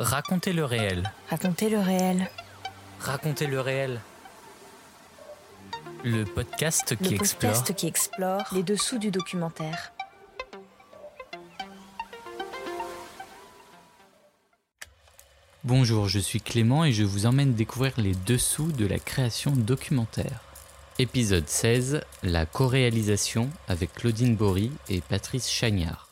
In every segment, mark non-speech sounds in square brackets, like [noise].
Racontez le réel. Racontez le réel. Racontez le réel. Le podcast qui le explore. podcast qui explore les dessous du documentaire. Bonjour, je suis Clément et je vous emmène découvrir les dessous de la création documentaire. Épisode 16, la co-réalisation avec Claudine Bory et Patrice Chagnard.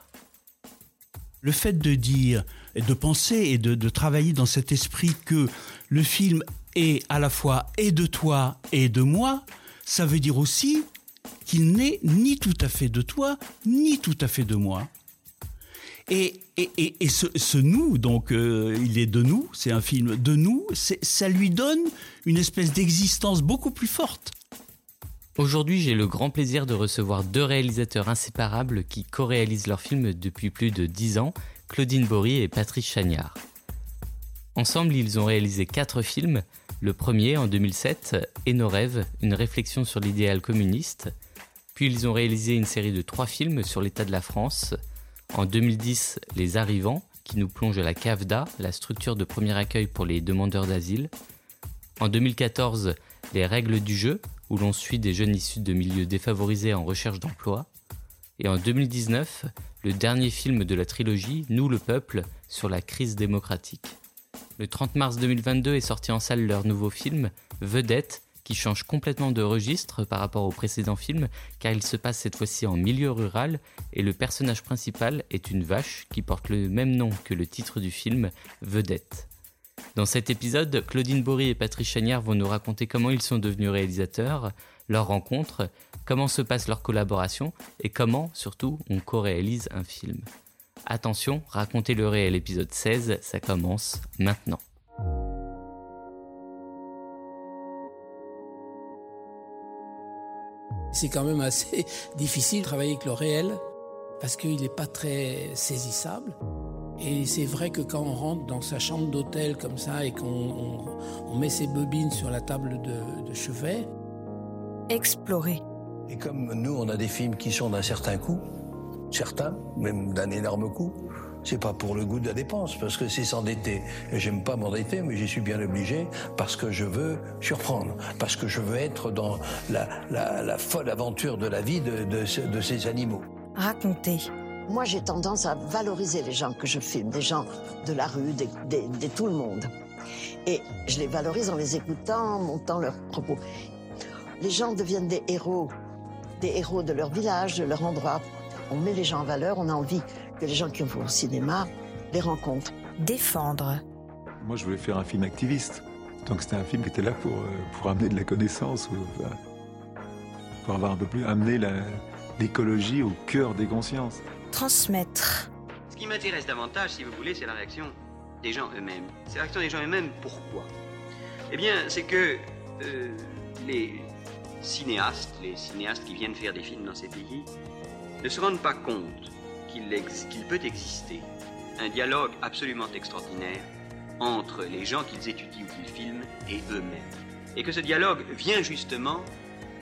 Le fait de dire, de penser et de, travailler dans cet esprit que le film est à la fois et de toi et de moi, ça veut dire aussi qu'il n'est ni tout à fait de toi, ni tout à fait de moi. Et, et, ce, nous, donc euh, il est de nous, c'est un film de nous, ça lui donne une espèce d'existence beaucoup plus forte. Aujourd'hui, j'ai le grand plaisir de recevoir deux réalisateurs inséparables qui co-réalisent leurs films depuis plus de 10 ans, Claudine Bory et Patrice Chagnard. Ensemble, ils ont réalisé quatre films. Le premier, en 2007, Et nos rêves, une réflexion sur l'idéal communiste. Puis ils ont réalisé une série de trois films sur l'état de la France. En 2010, Les Arrivants, qui nous plonge à la CAFDA, la structure de premier accueil pour les demandeurs d'asile. En 2014, Les règles du jeu, où l'on suit des jeunes issus de milieux défavorisés en recherche d'emploi. Et en 2019, le dernier film de la trilogie, Nous le peuple, sur la crise démocratique. Le 30 mars 2022 est sorti en salle leur nouveau film, Vedette, qui change complètement de registre par rapport au précédent film, car il se passe cette fois-ci en milieu rural, et le personnage principal est une vache qui porte le même nom que le titre du film, Vedette. Dans cet épisode, Claudine Bory et Patrice Chagnard vont nous raconter comment ils sont devenus réalisateurs, leur rencontre, comment se passe leur collaboration et comment, surtout, on co-réalise un film. Attention, racontez le réel épisode 16, ça commence maintenant. C'est quand même assez [laughs] difficile de travailler avec le réel parce qu'il n'est pas très saisissable. Et c'est vrai que quand on rentre dans sa chambre d'hôtel comme ça et qu'on on- met ses bobines sur la table de chevet, Explorer. Et comme nous, on a des films qui sont d'un certain coût, certains, même d'un énorme coût, c'est pas pour le goût de la dépense, parce que c'est s'endetter. Et j'aime pas m'endetter, mais j'y suis bien obligé, parce que je veux surprendre, parce que je veux être dans la, la- la folle aventure de la vie de, de ce- de ces animaux. Raconter. Moi, j'ai tendance à valoriser les gens que je filme, des gens de la rue, des- des- de tout le monde. Et je les valorise en les écoutant, en montant leurs propos. Les gens deviennent des héros, des héros de leur village, de leur endroit. On met les gens en valeur, on a envie que les gens qui vont au cinéma les rencontrent. Défendre. Moi, je voulais faire un film activiste. Donc, c'était un film qui était là pour, euh, pour amener de la connaissance, pour avoir un peu plus amené la- l'écologie au cœur des consciences. Transmettre. Ce qui m'intéresse davantage, si vous voulez, c'est la réaction des gens eux-mêmes. C'est la réaction des gens eux-mêmes. Pourquoi? Eh bien, c'est que euh, les cinéastes, les cinéastes qui viennent faire des films dans ces pays, ne se rendent pas compte qu'il ex- qu'il peut exister un dialogue absolument extraordinaire entre les gens qu'ils étudient ou qu'ils filment et eux-mêmes. Et que ce dialogue vient justement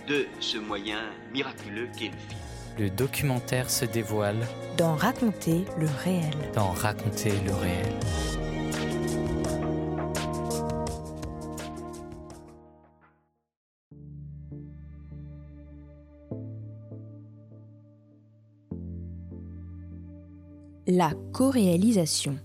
de ce moyen miraculeux qu'est le film. Le documentaire se dévoile Dans raconter le réel. dans Raconter le réel. La co-réalisation.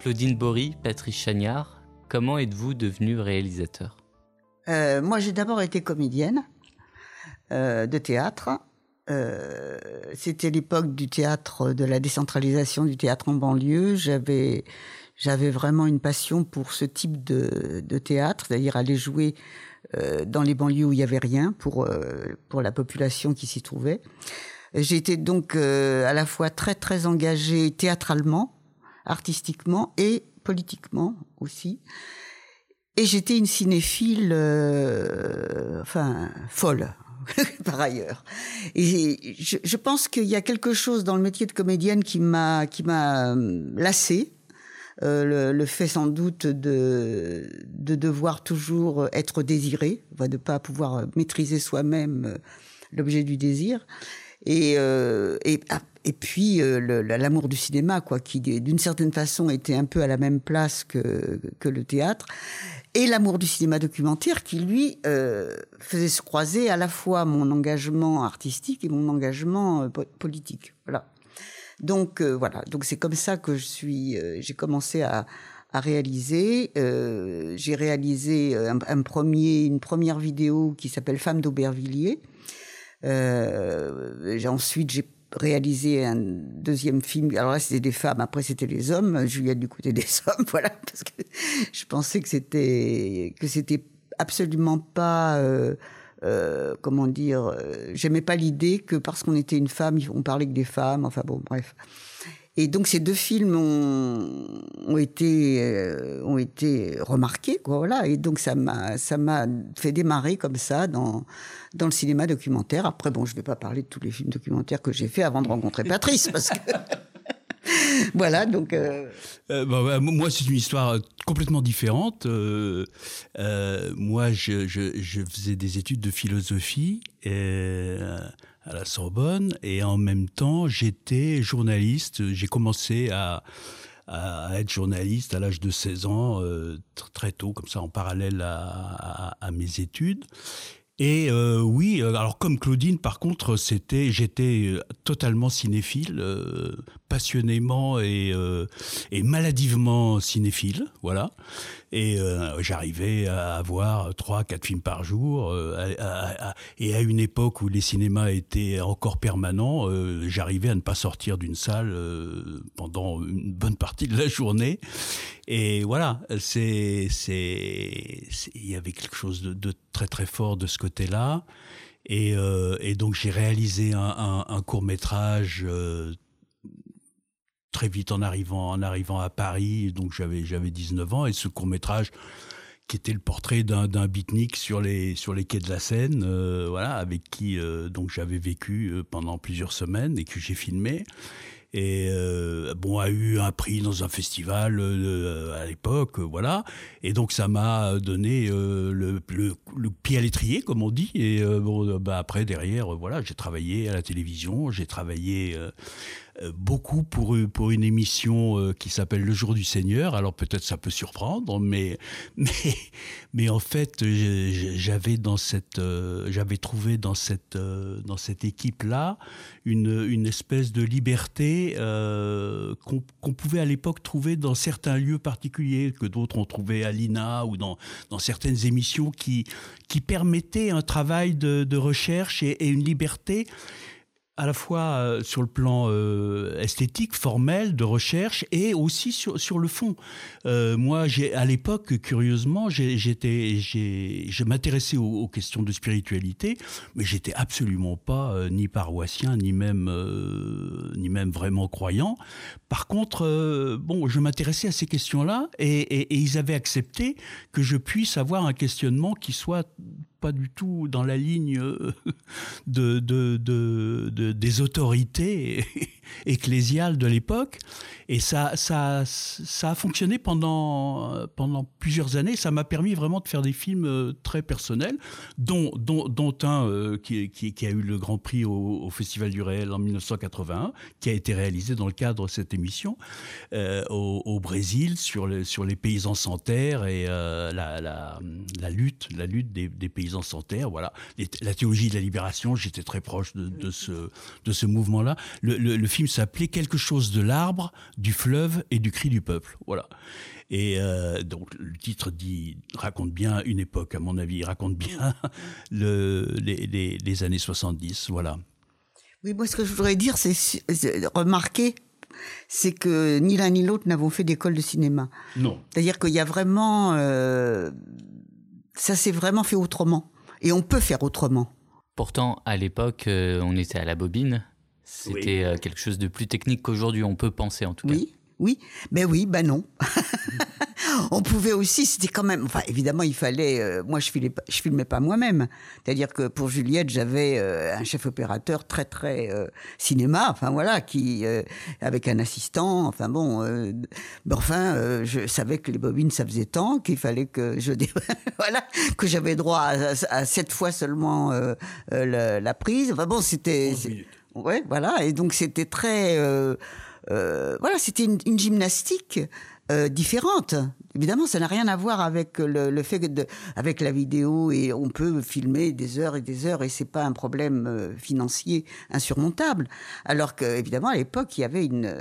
Claudine Bory, Patrice Chagnard, comment êtes-vous devenu réalisateur? Euh, moi, j'ai d'abord été comédienne euh, de théâtre. Euh, C'était l'époque du théâtre, de la décentralisation du théâtre en banlieue. J'avais, j'avais vraiment une passion pour ce type de, de théâtre, c'est-à-dire aller jouer euh, dans les banlieues où il y avait rien pour euh, pour la population qui s'y trouvait. Été donc euh, à la fois très très engagée théâtralement, artistiquement et politiquement aussi. Et j'étais une cinéphile, euh, enfin, folle, [laughs] par ailleurs. Et je, je pense qu'il y a quelque chose dans le métier de comédienne qui m'a, qui m'a euh, lassée. Le, le, fait sans doute de, de devoir toujours être désiré, de ne pas pouvoir maîtriser soi-même l'objet du désir. Et, et, ah, et puis l'amour du cinéma, quoi, qui d'une certaine façon était un peu à la même place que, que le théâtre et l'amour du cinéma documentaire qui, lui, euh, faisait se croiser à la fois mon engagement artistique et mon engagement euh, politique. Voilà. Donc euh, voilà, donc c'est comme ça que je suis, j'ai commencé à, à réaliser. j'ai réalisé un, un, premier, une première vidéo qui s'appelle Femme d'Aubervilliers. ensuite, j'ai réalisé un deuxième film. Alors là, c'était des femmes, après c'était les hommes. Juliette du côté des [laughs] hommes, voilà, parce que je pensais que c'était que c'était absolument pas. Euh, comment dire, euh, j'aimais pas l'idée que parce qu'on était une femme, on parlait que des femmes, enfin bon, bref. Et donc ces deux films ont, ont été euh, ont été remarqués quoi voilà et donc ça m'a ça m'a fait démarrer comme ça dans dans le cinéma documentaire. Après bon, je vais pas parler de tous les films documentaires que j'ai fait avant de rencontrer Patrice parce que [laughs] [laughs] voilà, donc. Euh... Euh, bah, bah, moi, c'est une histoire complètement différente. Euh, euh moi, je, je, faisais des études de philosophie. À la Sorbonne et en même temps j'étais journaliste. J'ai commencé à, à, être journaliste à l'âge de 16 ans, euh, très tôt, comme ça en parallèle à, mes études. Et euh, oui, euh, alors comme Claudine, par contre, c'était, j'étais euh, totalement cinéphile, euh, passionnément et, euh, et maladivement cinéphile, voilà. Et j'arrivais à avoir trois, quatre films par jour. À, et à une époque où les cinémas étaient encore permanents, j'arrivais à ne pas sortir d'une salle pendant une bonne partie de la journée. Et voilà, c'est, il y avait quelque chose de, très très fort de ce côté-là. Et, euh, donc j'ai réalisé un, court métrage euh, très vite en arrivant en arrivant à Paris. Donc j'avais j'avais 19 ans et ce court métrage qui était le portrait d'un d'un beatnik sur les sur les quais de la Seine, euh, voilà, avec qui euh, j'avais vécu euh, pendant plusieurs semaines et que j'ai filmé et bon a eu un prix dans un festival à l'époque voilà et donc ça m'a donné le, le, le, pied à l'étrier comme on dit et bon bah après derrière voilà j'ai travaillé à la télévision j'ai travaillé beaucoup pour, une émission euh, qui s'appelle Le Jour du Seigneur. Alors peut-être ça peut surprendre, mais, [laughs] en fait, euh, j'avais trouvé dans cette, euh, équipe-là une, espèce de liberté qu'on qu pouvait à l'époque trouver dans certains lieux particuliers, que d'autres ont trouvé à l'INA ou dans, certaines émissions qui, permettaient un travail de, recherche et une liberté à la fois euh, sur le plan euh, esthétique, formel, de recherche, et aussi sur, sur le fond. Euh, moi, à l'époque, curieusement, j'étais, je m'intéressais aux, questions de spiritualité, mais j'étais absolument pas ni paroissien, ni même, ni même vraiment croyant. Par contre, bon, je m'intéressais à ces questions-là, et ils avaient accepté que je puisse avoir un questionnement qui soit pas du tout dans la ligne [laughs] de, de, de, de des autorités [laughs] ecclésiales de l'époque. Et ça, ça, ça a fonctionné pendant, pendant plusieurs années. Ça m'a permis vraiment de faire des films très personnels, dont, dont, dont un euh, qui, qui, a eu le Grand Prix au, Festival du Réel en 1981, qui a été réalisé dans le cadre de cette émission euh, au, Brésil sur, le, sur les paysans sans terre et euh, la, la, la, lutte, la lutte des, des paysans paysans sans terre, voilà. La théologie de la libération, j'étais très proche de, de, ce, de ce mouvement-là. Le, le, le, film s'appelait Quelque chose de l'arbre, du fleuve et du cri du peuple, voilà. Et euh, donc le titre dit raconte bien une époque, à mon avis, il raconte bien [laughs] le, les, les, les années 70, voilà. Oui, moi ce que je voudrais dire, c'est remarquer c'est que ni l'un ni l'autre n'avons fait d'école de cinéma. Non. C'est-à-dire qu'il y a vraiment euh, ça s'est vraiment fait autrement. Et on peut faire autrement. Pourtant, à l'époque, euh, on était à la bobine. C'était oui. euh, quelque chose de plus technique qu'aujourd'hui, on peut penser en tout cas. Oui, Oui, ben oui, ben non. [laughs] on pouvait aussi, c'était quand même, enfin évidemment il fallait, euh, moi je filmais, je filmais pas moi-même, c'est-à-dire que pour Juliette j'avais euh, un chef opérateur très très euh, cinéma, enfin voilà, qui avec un assistant, enfin bon, ben, enfin je savais que les bobines ça faisait tant qu'il fallait que je, [laughs] voilà, que j'avais droit à, sept fois seulement la, prise, enfin bon c'était, ouais voilà, et donc c'était très voilà, c'était une, gymnastique euh, différente. Évidemment, ça n'a rien à voir avec le, fait que avec la vidéo et on peut filmer des heures et des heures et c'est pas un problème euh, financier insurmontable. Alors que évidemment à l'époque il y avait une,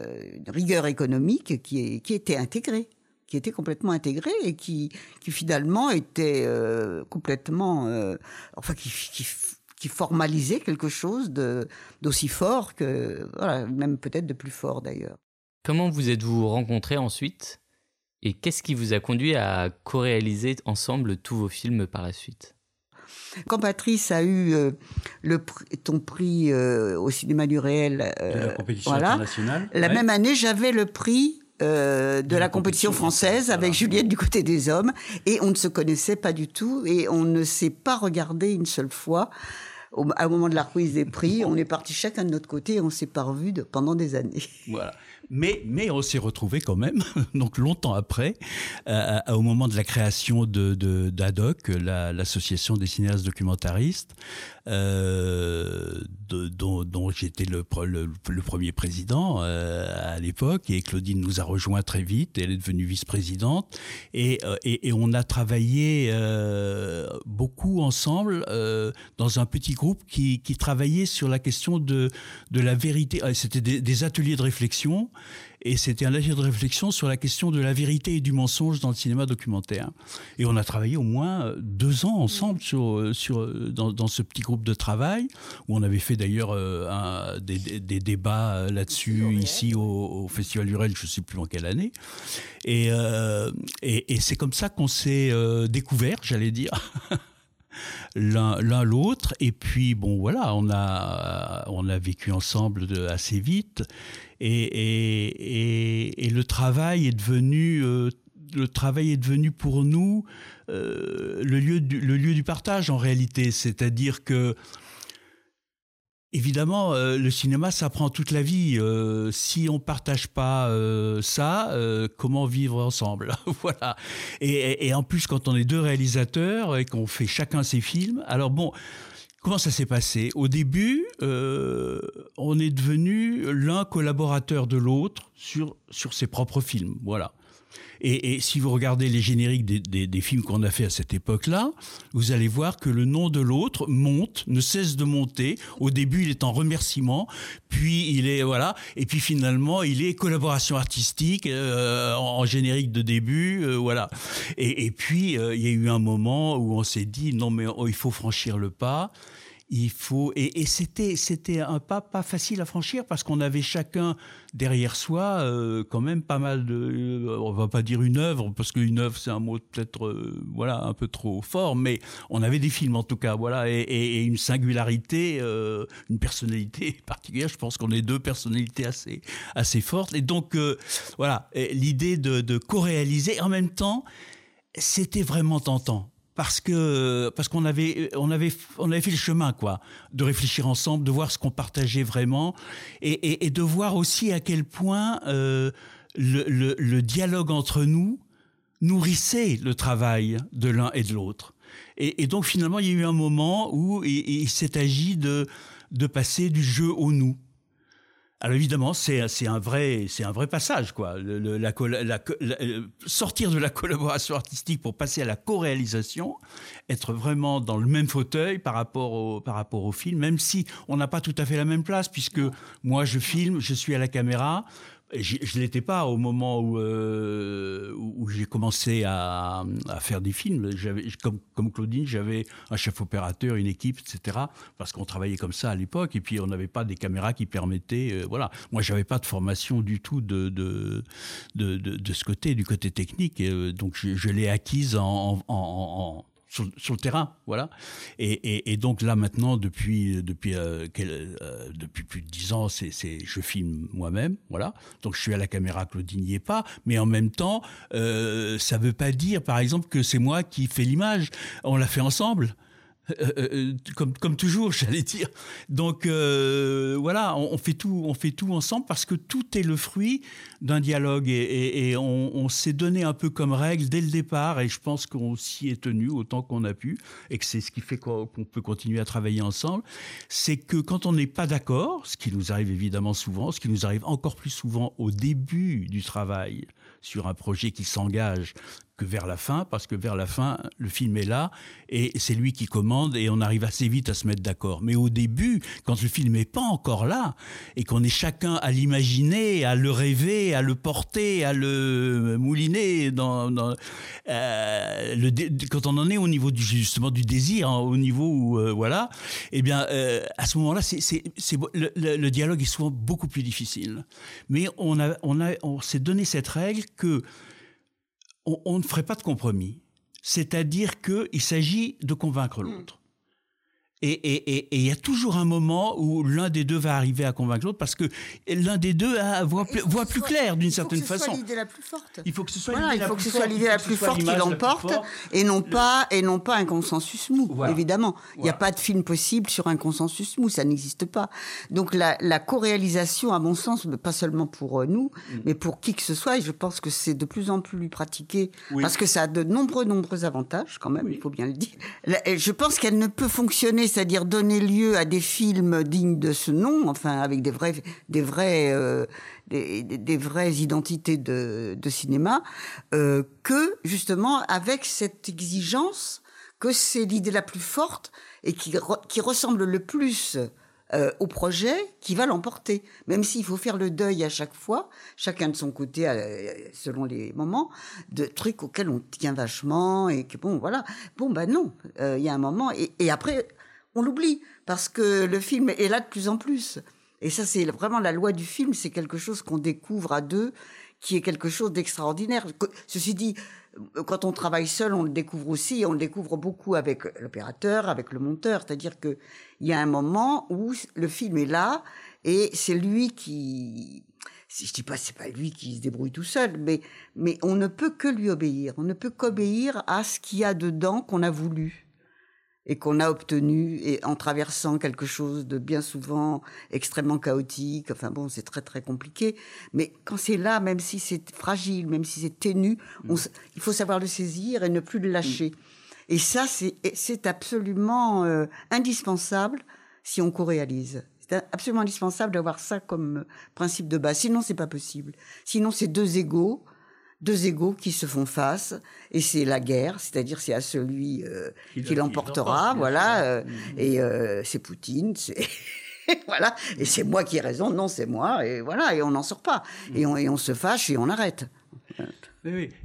rigueur économique qui, qui était intégrée qui était complètement intégrée et qui, qui finalement était euh, complètement, enfin qui, qui, formalisait quelque chose d'aussi fort que, voilà, même peut-être de plus fort d'ailleurs. Comment vous êtes-vous rencontrés ensuite Et qu'est-ce qui vous a conduit à co-réaliser ensemble tous vos films par la suite? Quand Patrice a eu euh, le ton prix euh, au cinéma du réel, euh, de la compétition internationale, la même année, j'avais le prix de, la, compétition, française avec Juliette du côté des hommes. Et on ne se connaissait pas du tout et on ne s'est pas regardé une seule fois. Au, moment de la remise des prix, on est partis chacun de notre côté et on s'est pas revus pendant des années. Voilà. Mais, mais on s'est retrouvé quand même, [laughs] donc longtemps après, au moment de la création de, d'ADOC, l'association des cinéastes documentaristes, euh, dont, j'étais le, premier président euh, à l'époque, et Claudine nous a rejoint très vite, elle est devenue vice-présidente, et, et, on a travaillé beaucoup ensemble dans un petit groupe qui, travaillait sur la question de, la vérité. C'était des ateliers de réflexion et c'était un atelier de réflexion sur la question de la vérité et du mensonge dans le cinéma documentaire. Et on a travaillé au moins euh, deux ans ensemble sur, euh, sur, euh, dans, ce petit groupe de travail, où on avait fait d'ailleurs des, des, débats là-dessus ici au, Festival Lurel, je ne sais plus en quelle année. Et, et, et c'est comme ça qu'on s'est découvert, j'allais dire. [laughs] l'un l'autre et puis bon voilà on a on a vécu ensemble assez vite et, et, le travail est devenu euh, le travail est devenu pour nous euh, le, lieu du, le lieu du partage en réalité. C'est-à-dire que, évidemment, euh, le cinéma, ça prend toute la vie. si on partage pas ça, comment vivre ensemble [laughs] Voilà. Et, et, en plus, quand on est deux réalisateurs et qu'on fait chacun ses films, alors bon, Comment ça s'est passé? Au début, euh, on est devenu l'un collaborateur de l'autre sur, sur ses propres films. Voilà. Et, si vous regardez les génériques des, films qu'on a fait à cette époque-là, vous allez voir que le nom de l'autre monte, ne cesse de monter. Au début, il est en remerciement, puis il est voilà, et puis finalement, il est collaboration artistique euh, en, générique de début, euh, voilà. Et, puis il y a eu un moment où on s'est dit non mais oh, il faut franchir le pas il faut et, c'était c'était un pas pas facile à franchir parce qu'on avait chacun derrière soi euh, quand même pas mal de euh, on va pas dire une œuvre parce qu'une œuvre c'est un mot peut-être euh, voilà un peu trop fort mais on avait des films en tout cas voilà et, une singularité une personnalité [laughs] particulière. Je pense qu'on est deux personnalités assez assez fortes. Et donc voilà l'idée de, de co-réaliser en même temps c'était vraiment tentant parce que parce qu'on avait on avait on avait fait le chemin quoi. De réfléchir ensemble de voir ce qu'on partageait vraiment et, de voir aussi à quel point euh, le, dialogue entre nous nourrissait le travail de l'un et de l'autre. Et, donc finalement il y a eu un moment où il s'est agi de de passer du jeu au nous alors évidemment, c'est un vrai c'est un vrai passage quoi. Le, la, la, euh, sortir de la [laughs] collaboration artistique pour passer à la co-réalisation, être vraiment dans le même fauteuil par rapport au par rapport au film, même si on n'a pas tout à fait la même place puisque moi je filme, je suis à la caméra, je ne l'étais pas au moment où, euh, j'ai commencé à, faire des films. Comme, comme Claudine, j'avais un chef opérateur, une équipe, etc. Parce qu'on travaillait comme ça à l'époque. Et puis, on n'avait pas des caméras qui permettaient. Euh, voilà. Moi, j'avais pas de formation du tout de, de, de, de, ce côté, du côté technique. Euh, donc, je, l'ai acquise en, en sur, le terrain, voilà. Et, donc là maintenant, depuis depuis euh, euh, depuis plus de dix ans, c'est je filme moi-même, voilà. Donc je suis à la caméra, Claudine n'y est pas, mais en même temps, euh, ça veut pas dire, par exemple, que c'est moi qui fais l'image. On l'a fait ensemble. Euh, euh, euh, comme, toujours, [laughs] j'allais dire. Donc voilà, on, fait tout, on fait tout ensemble parce que tout est le fruit d'un dialogue et, on, s'est donné un peu comme règle dès le départ et je pense qu'on s'y est tenu autant qu'on a pu et que c'est ce qui fait qu'on peut continuer à travailler ensemble. C'est que quand on n'est pas d'accord, ce qui nous arrive évidemment souvent, ce qui nous arrive encore plus souvent au début du travail sur un projet qui s'engage que vers la fin, parce que vers la fin, le film est là et c'est lui qui commande et on arrive assez vite à se mettre d'accord. Mais au début, quand le film n'est pas encore là et qu'on est chacun à l'imaginer, à le rêver, à le porter, à le mouliner, euh, quand on en est au niveau du, justement du désir, hein, au niveau où euh, voilà, eh bien euh, à ce moment-là, le, le, dialogue est souvent beaucoup plus difficile. Mais on a, on a, on s'est donné cette règle que on, ne ferait pas de compromis. C'est-à-dire qu'il s'agit de convaincre l'autre. Et il y a toujours un moment où l'un des deux va arriver à convaincre l'autre parce que l'un des deux voit, voit plus clair d'une certaine façon. Il faut que ce soit l'idée la plus forte. Il faut que ce soit l'idée la, plus la plus forte qui l'emporte et non pas et non pas un consensus mou. Évidemment, il n'y a pas de film possible sur un consensus mou, ça n'existe pas. Donc la, la co-réalisation, à mon sens, pas seulement pour euh, nous, mm. mais pour qui que ce soit, et je pense que c'est de plus en plus pratiqué parce que ça a de nombreux nombreux avantages quand même, il faut bien le dire. Je pense qu'elle ne peut fonctionner c'est-à-dire donner lieu à des films dignes de ce nom, enfin avec des vrais, des vrais, euh, des, vraies identités de, cinéma, euh, que justement avec cette exigence que c'est l'idée la plus forte et qui, qui ressemble le plus euh, au projet qui va l'emporter. Même s'il faut faire le deuil à chaque fois, chacun de son côté, selon les moments, de trucs auxquels on tient vachement et que bon, voilà. Bon, ben non, il y a un moment. et après, on l'oublie parce que le film est là de plus en plus. Et ça, c'est vraiment la loi du film, c'est quelque chose qu'on découvre à deux, qui est quelque chose d'extraordinaire. Ceci dit, quand on travaille seul, on le découvre aussi, on le découvre beaucoup avec l'opérateur, avec le monteur. C'est-à-dire qu'il y a un moment où le film est là, et c'est lui qui, si je dis pas c'est pas lui qui se débrouille tout seul, mais mais on ne peut que lui obéir. On ne peut qu'obéir à ce qu'il y a dedans qu'on a voulu et qu'on a obtenu et en traversant quelque chose de bien souvent extrêmement chaotique. Enfin bon, c'est très très compliqué. Mais quand c'est là, même si c'est fragile, même si c'est ténu, il faut savoir le saisir et ne plus le lâcher. Mm. Et ça, c'est absolument euh, indispensable si on co-réalise. C'est absolument indispensable d'avoir ça comme principe de base. Sinon, c'est pas possible. Sinon, c'est deux égaux deux égaux qui se font face et c'est la guerre, c'est-à-dire c'est à celui euh, qui, l'emportera, voilà. Euh, mmh. Et euh, c'est Poutine, c'est [laughs] voilà. Et c'est moi qui ai raison, non c'est moi et voilà et on n'en sort pas mmh. et, on, et on se fâche et on arrête.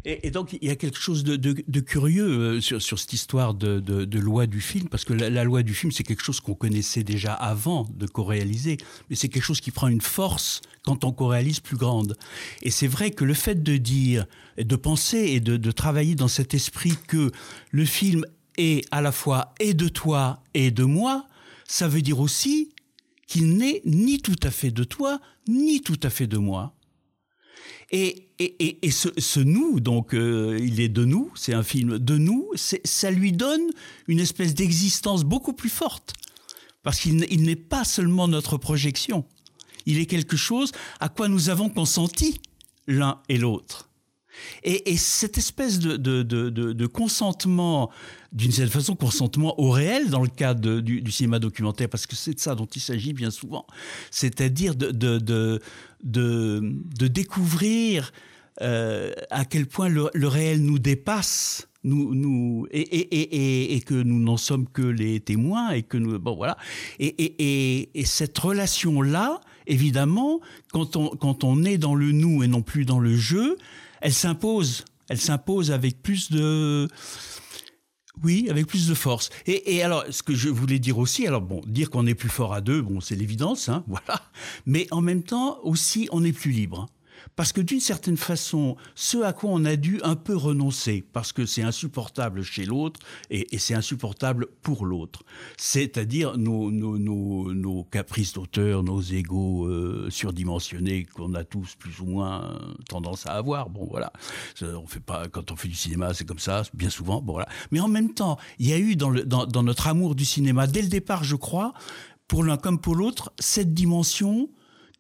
Et, donc il y a quelque chose de, curieux euh, sur, cette histoire de, loi du film, parce que la, loi du film, c'est quelque chose qu'on connaissait déjà avant de co-réaliser, mais c'est quelque chose qui prend une force quand on co-réalise plus grande. Et c'est vrai que le fait de dire, de penser et de, travailler dans cet esprit que le film est à la fois et de toi et de moi, ça veut dire aussi qu'il n'est ni tout à fait de toi, ni tout à fait de moi. Et, ce, nous, donc euh, il est de nous, c'est un film de nous, ça lui donne une espèce d'existence beaucoup plus forte. Parce qu'il n'est pas seulement notre projection, il est quelque chose à quoi nous avons consenti l'un et l'autre. Et, cette espèce de, consentement, d'une certaine façon, consentement au réel dans le cadre du, cinéma documentaire, parce que c'est de ça dont il s'agit bien souvent, c'est-à-dire de, découvrir euh, à quel point le, réel nous dépasse. Nous, et, que nous n'en sommes que les témoins et que bon voilà et, cette relation là évidemment quand on quand on est dans le nous et non plus dans le jeu elle s'impose. Elle s'impose avec plus de, oui, avec plus de force. Et, alors, ce que je voulais dire aussi, alors bon, dire qu'on est plus fort à deux, bon, c'est l'évidence, hein, [laughs] voilà. Mais en même temps, aussi, on est plus libre. Parce que d'une certaine façon, ce à quoi on a dû un peu renoncer, parce que c'est insupportable chez l'autre et, c'est insupportable pour l'autre, c'est-à-dire nos, caprices d'auteur, nos égaux euh, surdimensionnés qu'on a tous plus ou moins tendance à avoir. Bon, voilà, on fait pas quand on fait du cinéma, c'est comme ça, bien souvent. Bon, voilà. Mais en même temps, il y a eu dans notre amour du cinéma, dès le départ, je crois, pour l'un comme pour l'autre, cette dimension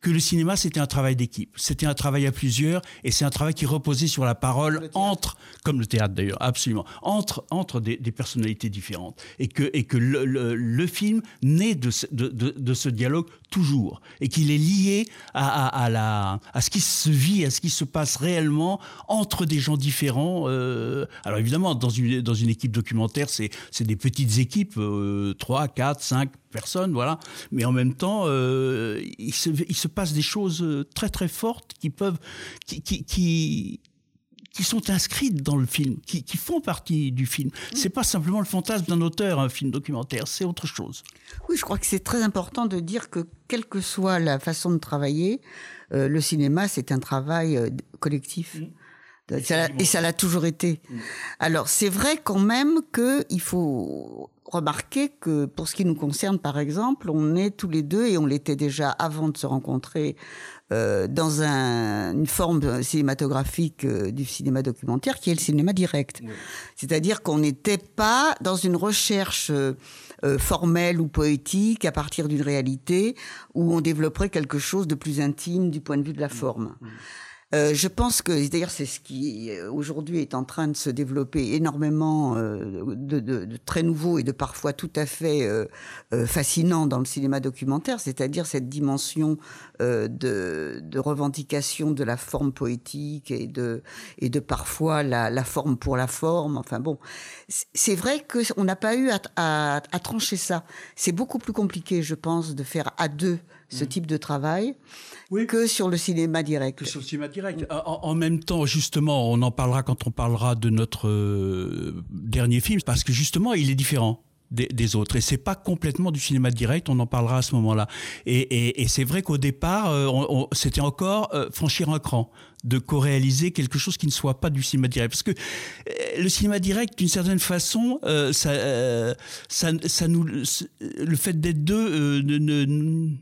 que le cinéma, c'était un travail d'équipe. C'était un travail à plusieurs et c'est un travail qui reposait sur la parole entre, comme le théâtre d'ailleurs, absolument, entre, entre des, personnalités différentes. Et que, et que le, le, film naît de ce, de, de, ce dialogue toujours et qu'il est lié à, à, la, à ce qui se vit, à ce qui se passe réellement entre des gens différents. Euh, alors évidemment, dans une, dans une équipe documentaire, c'est des petites équipes, euh, 3, 4, 5 personne, voilà. Mais en même temps, euh, il, se, il, se, passe des choses euh, très très fortes qui peuvent, qui, qui, qui, qui sont inscrites dans le film, qui, qui font partie du film. Mm. C'est pas simplement le fantasme d'un auteur, un film documentaire, c'est autre chose. Oui, je crois que c'est très important de dire que quelle que soit la façon de travailler, euh, le cinéma, c'est un travail collectif. Mm. Et ça l'a toujours été. Mm. Alors c'est vrai quand même qu'il faut remarquer que pour ce qui nous concerne, par exemple, on est tous les deux, et on l'était déjà avant de se rencontrer, euh, dans un, une forme cinématographique euh, du cinéma documentaire qui est le cinéma direct. C'est-à-dire qu'on n'était pas dans une recherche euh, formelle ou poétique à partir d'une réalité où on développerait quelque chose de plus intime du point de vue de la forme. Euh, je pense que, d'ailleurs, c'est ce qui euh, aujourd'hui est en train de se développer énormément euh, de, très nouveau et de parfois tout à fait euh, fascinant dans le cinéma documentaire, c'est-à-dire cette dimension de, revendication de la forme poétique et de, et de parfois la, forme pour la forme. Enfin bon, c'est vrai qu'on n'a pas eu à trancher ça. C'est beaucoup plus compliqué, je pense, de faire à deux ce mm. type de travail que sur le cinéma direct. Que sur le cinéma direct. En, même temps, justement, on en parlera quand on parlera de notre euh, dernier film, parce que justement, il est différent. Des, autres et c'est pas complètement du cinéma direct on en parlera à ce moment-là et, c'est vrai qu'au départ euh, c'était encore euh, franchir un cran de co-réaliser quelque chose qui ne soit pas du cinéma direct parce que le cinéma direct d'une certaine façon ça, ça, ça nous le fait d'être deux ne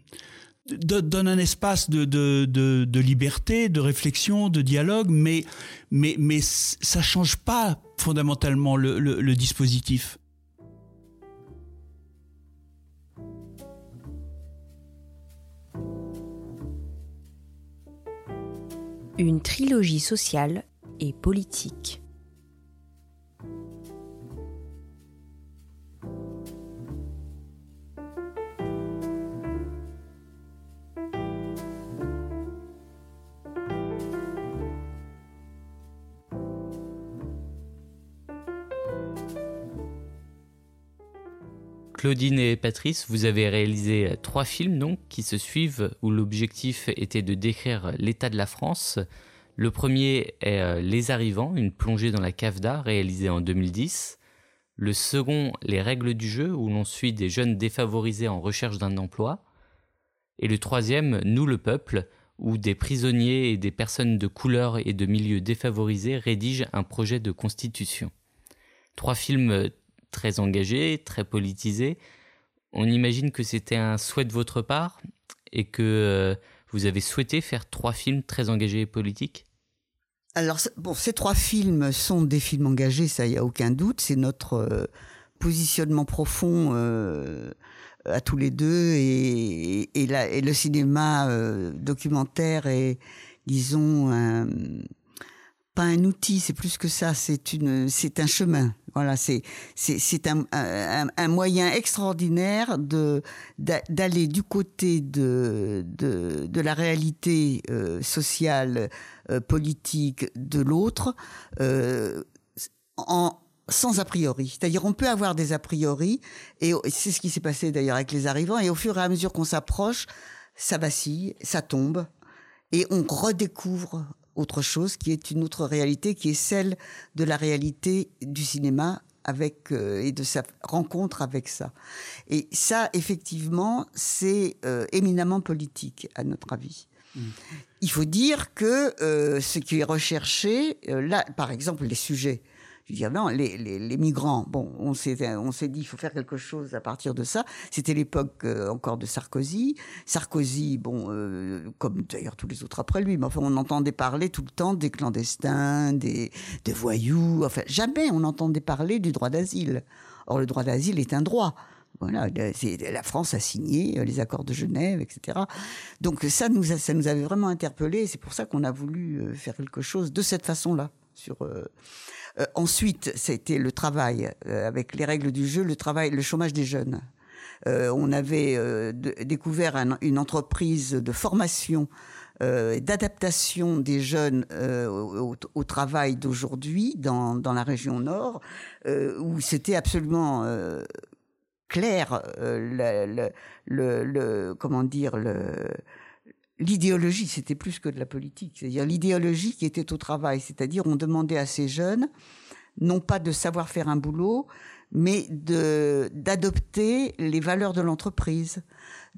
donne un espace de, liberté, de réflexion, de dialogue, mais, mais, mais ça change pas fondamentalement le, le, le dispositif. Une trilogie sociale et politique. Claudine et Patrice, vous avez réalisé trois films donc qui se suivent où l'objectif était de décrire l'état de la France. Le premier est euh, Les Arrivants, une plongée dans la cave d'art réalisée en 2010. Le second, Les règles du jeu, où l'on suit des jeunes défavorisés en recherche d'un emploi. Et le troisième, Nous le peuple, où des prisonniers et des personnes de couleur et de milieux défavorisés rédigent un projet de constitution. Trois films très engagé, très politisé. On imagine que c'était un souhait de votre part et que euh, vous avez souhaité faire trois films très engagés et politiques? Alors, bon, ces trois films sont des films engagés, ça, il n'y a aucun doute. C'est notre euh, positionnement profond euh, à tous les deux et, et, le cinéma documentaire est, disons, pas un outil, c'est plus que ça, c'est une, c'est un chemin. Voilà, c'est c'est un, un, un, moyen extraordinaire de d'aller du côté de de, de la réalité euh, sociale, euh, politique de l'autre, euh, en sans a priori. C'est-à-dire, on peut avoir des a priori, et c'est ce qui s'est passé d'ailleurs avec les arrivants, et au fur et à mesure qu'on s'approche, ça vacille, ça tombe, et on redécouvre autre chose qui est une autre réalité, qui est celle de la réalité du cinéma avec euh, et de sa rencontre avec ça. Et ça, effectivement, c'est euh, éminemment politique, à notre avis. Il faut dire que euh, ce qui est recherché, euh, là, par exemple, les sujets. Je veux dire, non, les, migrants, bon, on s'est, dit, il faut faire quelque chose à partir de ça. C'était l'époque euh, encore de Sarkozy. Sarkozy, bon, euh, comme d'ailleurs tous les autres après lui, enfin, on entendait parler tout le temps des clandestins, des, voyous. Enfin, jamais on entendait parler du droit d'asile. Or, le droit d'asile est un droit. Voilà, la France a signé euh, les accords de Genève, etc. Donc ça nous, ça nous avait vraiment interpellés. C'est pour ça qu'on a voulu faire quelque chose de cette façon-là. Sur, euh, euh, ensuite, c'était le travail euh, avec les règles du jeu, le travail, le chômage des jeunes. Euh, on avait de, découvert un, une entreprise de formation et d'adaptation des jeunes au, travail d'aujourd'hui dans, la région nord, où c'était absolument clair le, comment dire le l'idéologie, c'était plus que de la politique. C'est-à-dire l'idéologie qui était au travail. C'est-à-dire on demandait à ces jeunes, non pas de savoir faire un boulot, mais de d'adopter les valeurs de l'entreprise,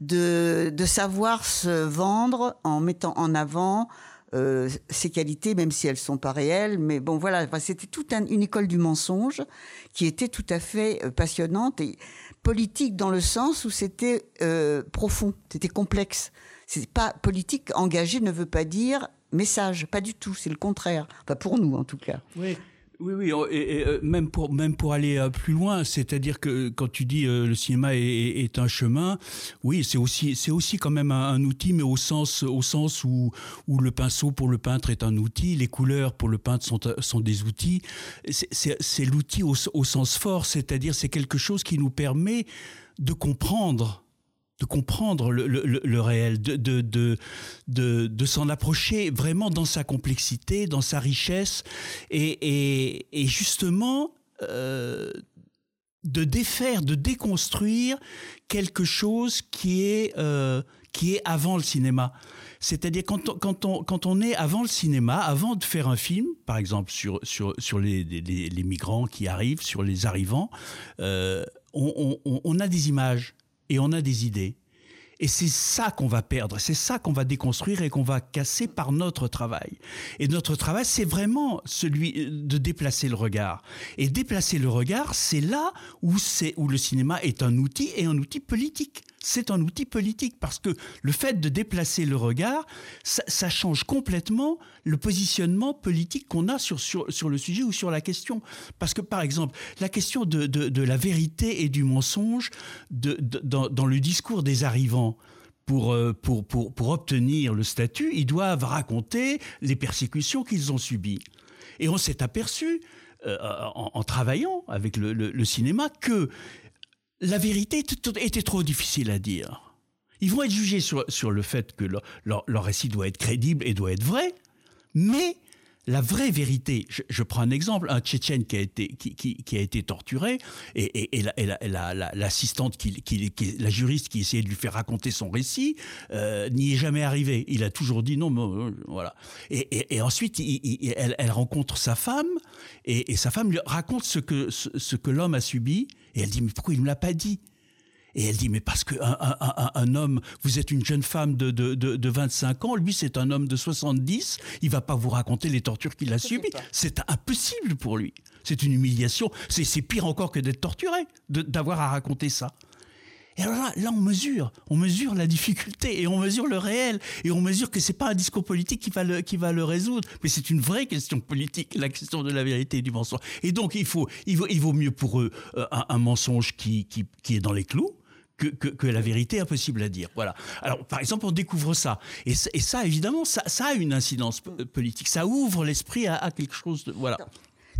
de, de savoir se vendre en mettant en avant euh, ses qualités, même si elles sont pas réelles. Mais bon, voilà, c'était toute un, une école du mensonge qui était tout à fait euh, passionnante et politique dans le sens où c'était euh, profond, c'était complexe. C'est pas politique engagé ne veut pas dire message, pas du tout, c'est le contraire. Enfin pour nous en tout cas. Oui. Oui, oui, et, et, même pour même pour aller euh, plus loin, c'est-à-dire que quand tu dis euh, le cinéma est, est, un chemin, oui, c'est aussi c'est aussi quand même un, un, outil, mais au sens au sens où où le pinceau pour le peintre est un outil, les couleurs pour le peintre sont sont des outils. C'est l'outil au, au sens fort, c'est-à-dire c'est quelque chose qui nous permet de comprendre de comprendre le, le, le réel, de, de, de, de, s'en approcher vraiment dans sa complexité, dans sa richesse, et, et, et justement euh, de défaire, de déconstruire quelque chose qui est, euh, qui est avant le cinéma. C'est-à-dire quand on, quand, on, quand on est avant le cinéma, avant de faire un film, par exemple sur, sur, sur les, les, migrants qui arrivent, sur les arrivants, euh, on, on a des images et on a des idées. Et c'est ça qu'on va perdre, c'est ça qu'on va déconstruire et qu'on va casser par notre travail. Et notre travail, c'est vraiment celui de déplacer le regard. Et déplacer le regard, c'est là où où le cinéma est un outil et un outil politique. C'est un outil politique parce que le fait de déplacer le regard, ça, change complètement le positionnement politique qu'on a sur, sur, sur le sujet ou sur la question. Parce que, par exemple, la question de, de, de la vérité et du mensonge dans, le discours des arrivants, pour, pour, pour, pour obtenir le statut, ils doivent raconter les persécutions qu'ils ont subies. Et on s'est aperçu, euh, en, travaillant avec le, cinéma, que la vérité était trop difficile à dire. Ils vont être jugés sur, sur le fait que leur, leur, leur récit doit être crédible et doit être vrai, mais la vraie vérité, je, prends un exemple, un Tchétchène qui a été, qui, a été torturé, et, et, et l'assistante, la, qui, qui, la juriste qui essayait de lui faire raconter son récit, euh, n'y est jamais arrivé. Il a toujours dit non, mais, voilà. Et, et ensuite, il, elle, elle, rencontre sa femme, et, sa femme lui raconte ce que, ce, ce que l'homme a subi, et elle dit, mais pourquoi il ne me l'a pas dit? Et elle dit, mais parce que un, un, un, homme, vous êtes une jeune femme de, de, de, de 25 ans, lui c'est un homme de 70, il va pas vous raconter les tortures qu'il a subies. C'est impossible pour lui. C'est une humiliation. C'est pire encore que d'être torturé, d'avoir à raconter ça. Et alors là, là, on mesure, on mesure la difficulté et on mesure le réel et on mesure que c'est pas un discours politique qui va le, qui va le résoudre, mais c'est une vraie question politique, la question de la vérité et du mensonge. Et donc il faut, il vaut, il vaut mieux pour eux euh, un, un, mensonge qui, qui, qui est dans les clous, que, la vérité impossible à dire. Voilà. Alors, par exemple, on découvre ça. Et, ça, évidemment, ça, ça, a une incidence politique. Ça ouvre l'esprit à, à, quelque chose de. Voilà.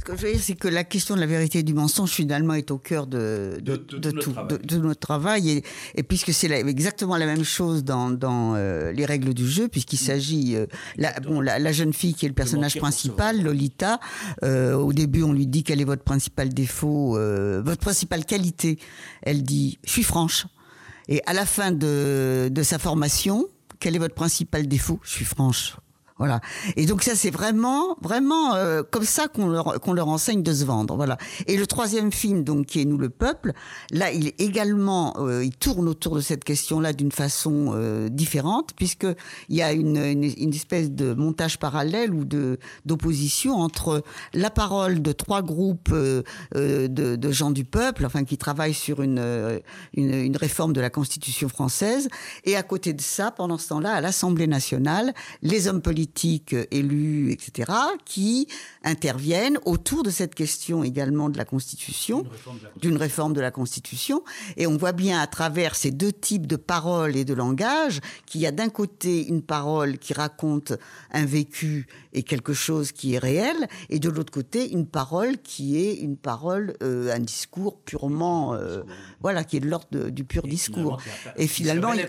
Ce que je veux dire, c'est que la question de la vérité et du mensonge, finalement, est au cœur de, de, de, de tout, notre de, notre travail. Et, et puisque c'est exactement la même chose dans, dans euh, les règles du jeu, puisqu'il s'agit, euh, la, bon, la, la, jeune fille qui est le personnage principal, Lolita, euh, au début, on lui dit quel est votre principal défaut, euh, votre principale qualité. Elle dit, je suis franche. Et à la fin de, de sa formation, quel est votre principal défaut? Je suis franche. Voilà. Et donc ça, c'est vraiment, vraiment euh, comme ça qu'on leur, qu'on leur enseigne de se vendre. Voilà. Et le troisième film, donc, qui est Nous le peuple, là, il est également, euh, il tourne autour de cette question-là d'une façon euh, différente, puisque il y a une, une, une, espèce de montage parallèle ou de d'opposition entre la parole de trois groupes euh, de, de, gens du peuple, enfin, qui travaillent sur une, une, une réforme de la Constitution française, et à côté de ça, pendant ce temps-là, à l'Assemblée nationale, les hommes politiques politiques élus, etc., qui interviennent autour de cette question également de la Constitution, d'une réforme de la Constitution. Et on voit bien à travers ces deux types de paroles et de langage qu'il y a d'un côté une parole qui raconte un vécu et quelque chose qui est réel, et de l'autre côté une parole qui est une parole, euh, un discours purement, euh, voilà, qui est de l'ordre du pur discours. et finalement, il,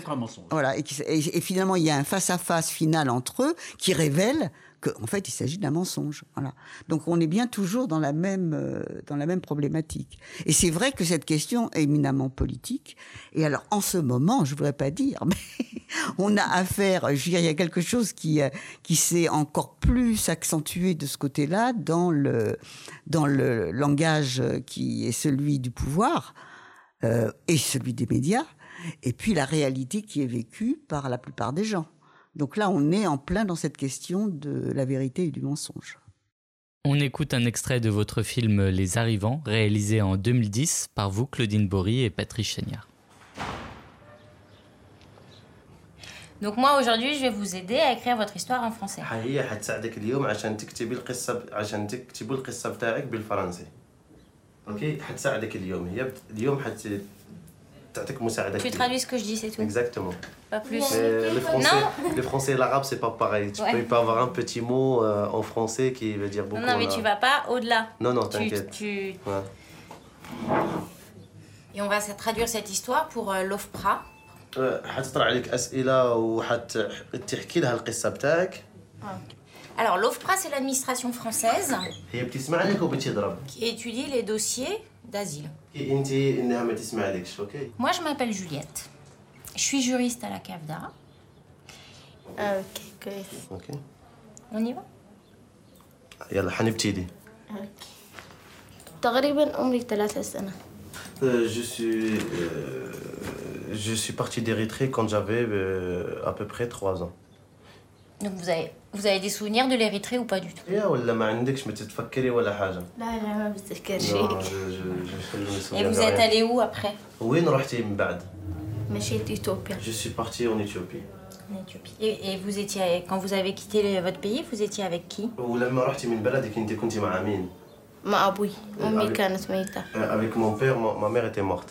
voilà, et, et, et, finalement il y a un face à face final entre eux qui révèle qu'en fait, il s'agit d'un mensonge. Voilà. Donc, on est bien toujours dans la même euh, dans la même problématique. Et c'est vrai que cette question est éminemment politique. Et alors, en ce moment, je voudrais pas dire, [laughs] mais on a affaire, je veux dire, il y a quelque chose qui euh, qui s'est encore plus accentué de ce côté-là dans le dans le langage qui est celui du pouvoir euh, et celui des médias, et puis la réalité qui est vécue par la plupart des gens. Donc là, on est en plein dans cette question de la vérité et du mensonge. On écoute un extrait de votre film Les Arrivants, réalisé en 2010 par vous, Claudine Bory et Patrice Chagnard. Donc moi aujourd'hui je vais vous aider à écrire votre histoire en français. Tu traduis ce que je dis, c'est tout. Exactement. Pas plus. Euh, le français, le français et l'arabe, c'est pas pareil. Tu peux pas avoir un petit mot euh, en français qui veut dire beaucoup. Non, mais tu vas pas au-delà. Non, non, t'inquiète. Tu, Et on va traduire cette histoire pour euh, l'OFPRA. Alors, l'OFPRA, c'est l'administration française qui étudie les dossiers d'asile. انت انها ما تسمعلكش اوكي Moi, je m'appelle Juliette. Je suis juriste à la CAFDA. اوكي كويس اوكي On y va يلا حنبتدي اوكي تقريبا عمري ثلاثة سنة Euh, je suis euh, je suis parti d'Érythrée quand j'avais euh, à peu près 3 ans. Donc vous avez, vous avez des souvenirs de l'Érythrée ou pas du tout يا ولا ما عندكش ما تتفكري ولا حاجة لا لا ما بتذكر Non, شيء je, je, je, je me Et souviens vous de êtes rien. allé où après وين رحتي من بعد مشيت إثيوبيا Je suis parti en Éthiopie. En Éthiopie. Et, et vous étiez, quand vous avez quitté le- votre pays, vous étiez avec qui ولما رحتي من بلدك انت كنت مع مين؟ مع أبوي أمي أبي- كانت ميتة Euh, Avec mon père, ma, ma mère était morte.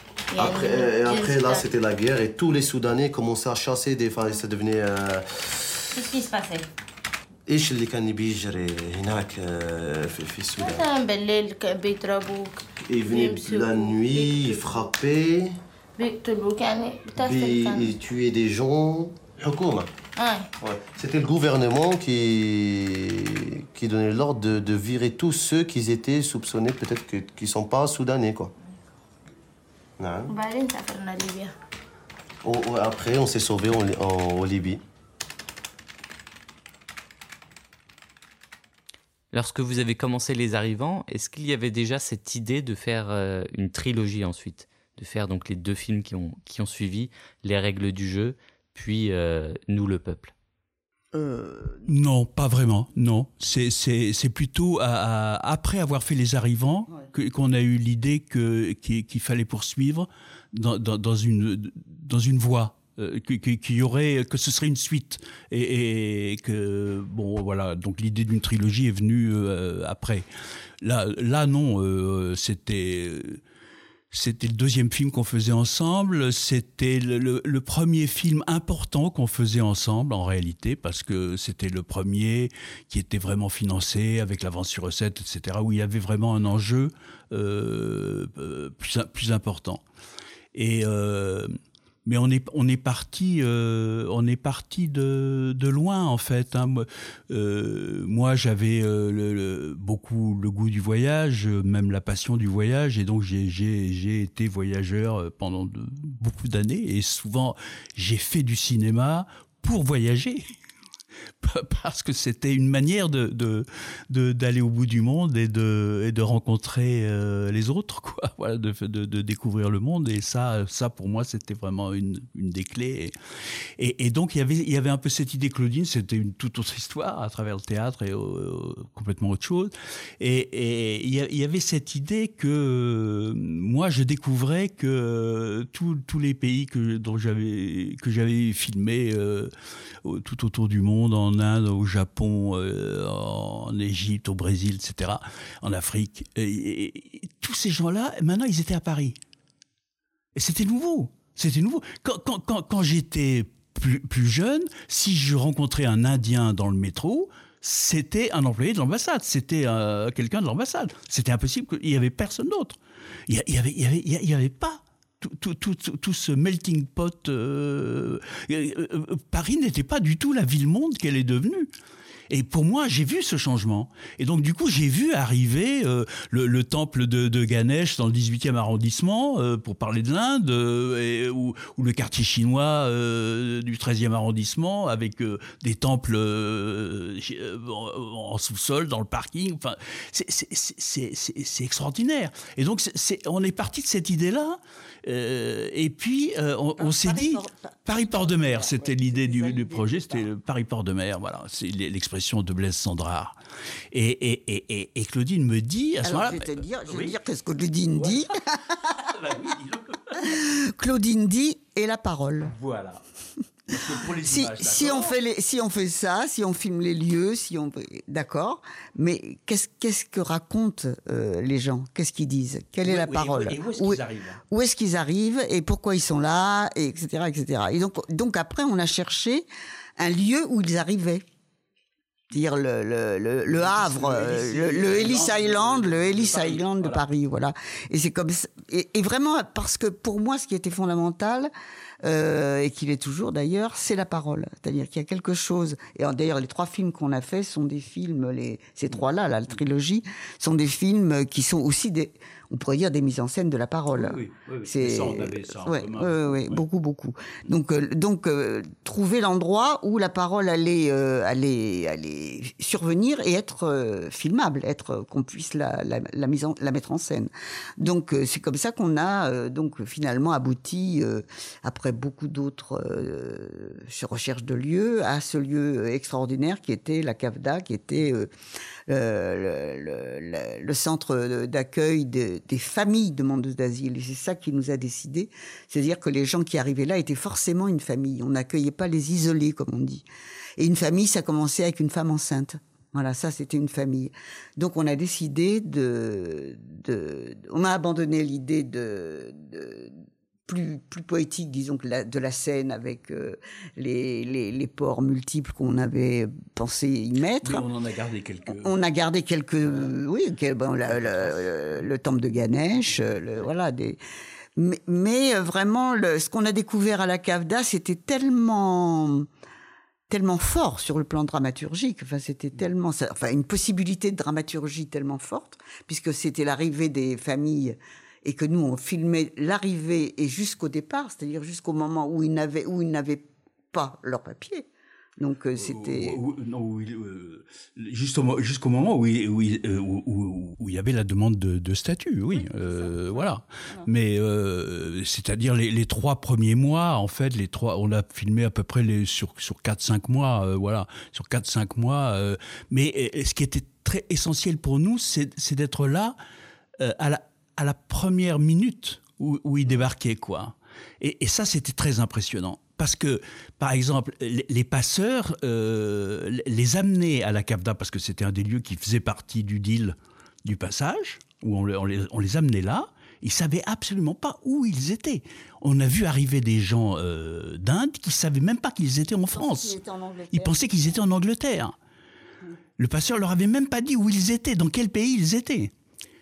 Après, et الجنس après là, ده. c'était la guerre et tous les Soudanais commençaient à chasser des femmes. Ça devenait. euh, Qu'est-ce qui se passait ايش اللي كان بيجري هناك آه، في, في السودان؟ مثلا بالليل ك- بيضربوك Ils venaient بيمسكوا- la nuit, ils frappaient, بيقتلوك يعني بتحصل puis كان ils tuaient des gens. حكومة. آه. Ouais. C'était le gouvernement qui, qui donnait l'ordre de, de virer tous ceux qui étaient soupçonnés peut-être que- qui ne sont pas soudanais. Quoi. Non. وبعدين سافرنا ليبيا Au- au- Après, on s'est sauvé en, en- en Libye. Lorsque vous avez commencé Les Arrivants, est-ce qu'il y avait déjà cette idée de faire euh, une trilogie ensuite De faire donc les deux films qui ont, qui ont suivi, Les règles du jeu, puis euh, Nous le peuple Euh, Non, pas vraiment. Non, c'est c'est c'est plutôt à- à- après avoir fait les arrivants qu'on a eu l'idée que qu'il qu'il fallait poursuivre dans, dans, dans une dans une voie. euh, qu'il y aurait que ce serait une suite et, et que bon voilà donc l'idée d'une trilogie est venue euh, après là là non euh, c'était C'était le deuxième film qu'on faisait ensemble. C'était le, premier film important qu'on faisait ensemble en réalité parce que c'était le premier qui était vraiment financé avec l'avance sur recette, etc. Où il y avait vraiment un enjeu euh, plus, plus important. Et euh, mais on est on est parti euh, on est parti de, de loin en fait. Hein. Euh, moi j'avais euh, beaucoup le goût du voyage, même la passion du voyage, et donc j'ai j'ai été voyageur pendant beaucoup d'années et souvent j'ai fait du cinéma pour voyager. [laughs] parce que c'était une manière de, de, d'aller au bout du monde et de, de rencontrer euh, les autres, [laughs] quoi. De, de, de, découvrir le monde. Et ça, ça pour moi, c'était vraiment une, une des clés. Et, donc, il y, avait, il y avait un peu cette idée, Claudine, c'était une toute autre histoire à travers le théâtre et euh, complètement autre chose. Et, il y avait cette idée que euh, moi, je découvrais que tous les pays que, dont j'avais, que j'avais filmé tout autour du monde, en Inde, au Japon, euh, en Égypte, au Brésil, etc., en Afrique. Tous ces gens-là, maintenant, ils étaient à Paris. Et c'était nouveau. C'était nouveau. Quand, j'étais plus, jeune, si je rencontrais un Indien dans le métro, c'était un employé de l'ambassade, c'était euh, quelqu'un de l'ambassade. C'était impossible, il n'y avait personne d'autre. Il n'y avait pas tout, tout, tout, ce melting pot. Euh, euh, euh, Paris n'était pas du tout la ville-monde qu'elle est devenue. Et pour moi, j'ai vu ce changement. Et donc, du coup, j'ai vu arriver le, le, temple de, de, Ganesh dans le 18e arrondissement, pour parler de l'Inde, ou, le quartier chinois du 13e arrondissement, avec des temples en, sous-sol, dans le parking. Enfin, c'est extraordinaire. Et donc, on est parti de cette idée-là. Et puis, on, on s'est dit, Paris-Port de Mer, c'était l'idée du, du, projet, c'était Paris-Port de Mer, voilà, c'est l'expression de Blaise Sandrard. Et, et, et, et, Claudine me dit à ce moment-là. Je vais te dire, je vais dire qu'est-ce que Claudine dit. [laughs] Bah Claudine dit et la parole. Voilà. Si, si, on fait les, si on fait ça, si on filme les lieux, si on d'accord, mais qu'est-ce qu'est-ce que racontent euh, les gens? Qu'est-ce qu'ils disent? Quelle est la parole? et où est-ce qu'ils arrivent? Où est-ce qu'ils arrivent et pourquoi ils sont là, et etc., etc. Et donc donc après on a cherché un lieu où ils arrivaient. Dire le, le, le, Havre, le, Ellis Island, le Ellis Island de Paris, voilà. Et c'est comme et, et, vraiment parce que pour moi, ce qui était fondamental euh, et qu'il est toujours d'ailleurs, c'est la parole. C'est-à-dire qu'il y a quelque chose. Et d'ailleurs, les trois films qu'on a faits sont des films, les ces trois-là, la trilogie, sont des films qui sont aussi des on pourrait dire des mises en scène de la parole. Oui, oui, c'est ça, on avait ça ouais, oui, beaucoup, beaucoup. Donc, euh, donc euh, trouver l'endroit où la parole allait, euh, allait, allait survenir et être filmable, être qu'on puisse la, la, la, mise en, la mettre en scène. Donc c'est comme ça qu'on a donc finalement abouti après beaucoup d'autres recherches de lieux à ce lieu extraordinaire qui était la CAVDA, qui était le, le, le, centre d'accueil de, des familles demandeuses d'asile. Et c'est ça qui nous a décidé. C'est-à-dire que les gens qui arrivaient là étaient forcément une famille. On n'accueillait pas les isolés, comme on dit. Et une famille, ça commençait avec une femme enceinte. Voilà, ça c'était une famille. Donc on a décidé de, on a abandonné l'idée de, plus, plus poétique, disons, que la, de la scène avec euh, les, les, les, ports multiples qu'on avait pensé y mettre. Mais on en a gardé quelques. On a gardé quelques. Oui, bon, le temple de Ganesh, le, voilà, des. Mais, mais vraiment, le, ce qu'on a découvert à la Cavda, c'était tellement tellement fort sur le plan dramaturgique. Enfin, c'était tellement, enfin, une possibilité de dramaturgie tellement forte, puisque c'était l'arrivée des familles et que nous on filmait l'arrivée et jusqu'au départ, c'est-à-dire jusqu'au moment où ils n'avaient où ils n'avaient pas leur papier. Donc euh, c'était non euh, jusqu'au moment où il, où, il, où, où il y avait la demande de, de statut, oui, euh, voilà. Mais euh, c'est-à-dire les, les, trois premiers mois, en fait, les trois, on a filmé à peu près les sur sur quatre cinq mois, euh, voilà, sur quatre cinq mois. mais ce qui était très essentiel pour nous, c'est d'être là à la à la première minute où, où il débarquait, quoi. Et, et ça, c'était très impressionnant. Parce que, par exemple, les, les passeurs euh, les amenaient à la CAFDA, parce que c'était un des lieux qui faisait partie du deal du passage, où on, on, les, on les amenait là, Ils savaient absolument pas où ils étaient. On a vu arriver des gens euh, d'Inde qui savaient même pas qu'ils étaient en France. Ils pensaient qu'ils étaient en Angleterre. Le passeur leur avait même pas dit où ils étaient, dans quel pays ils étaient.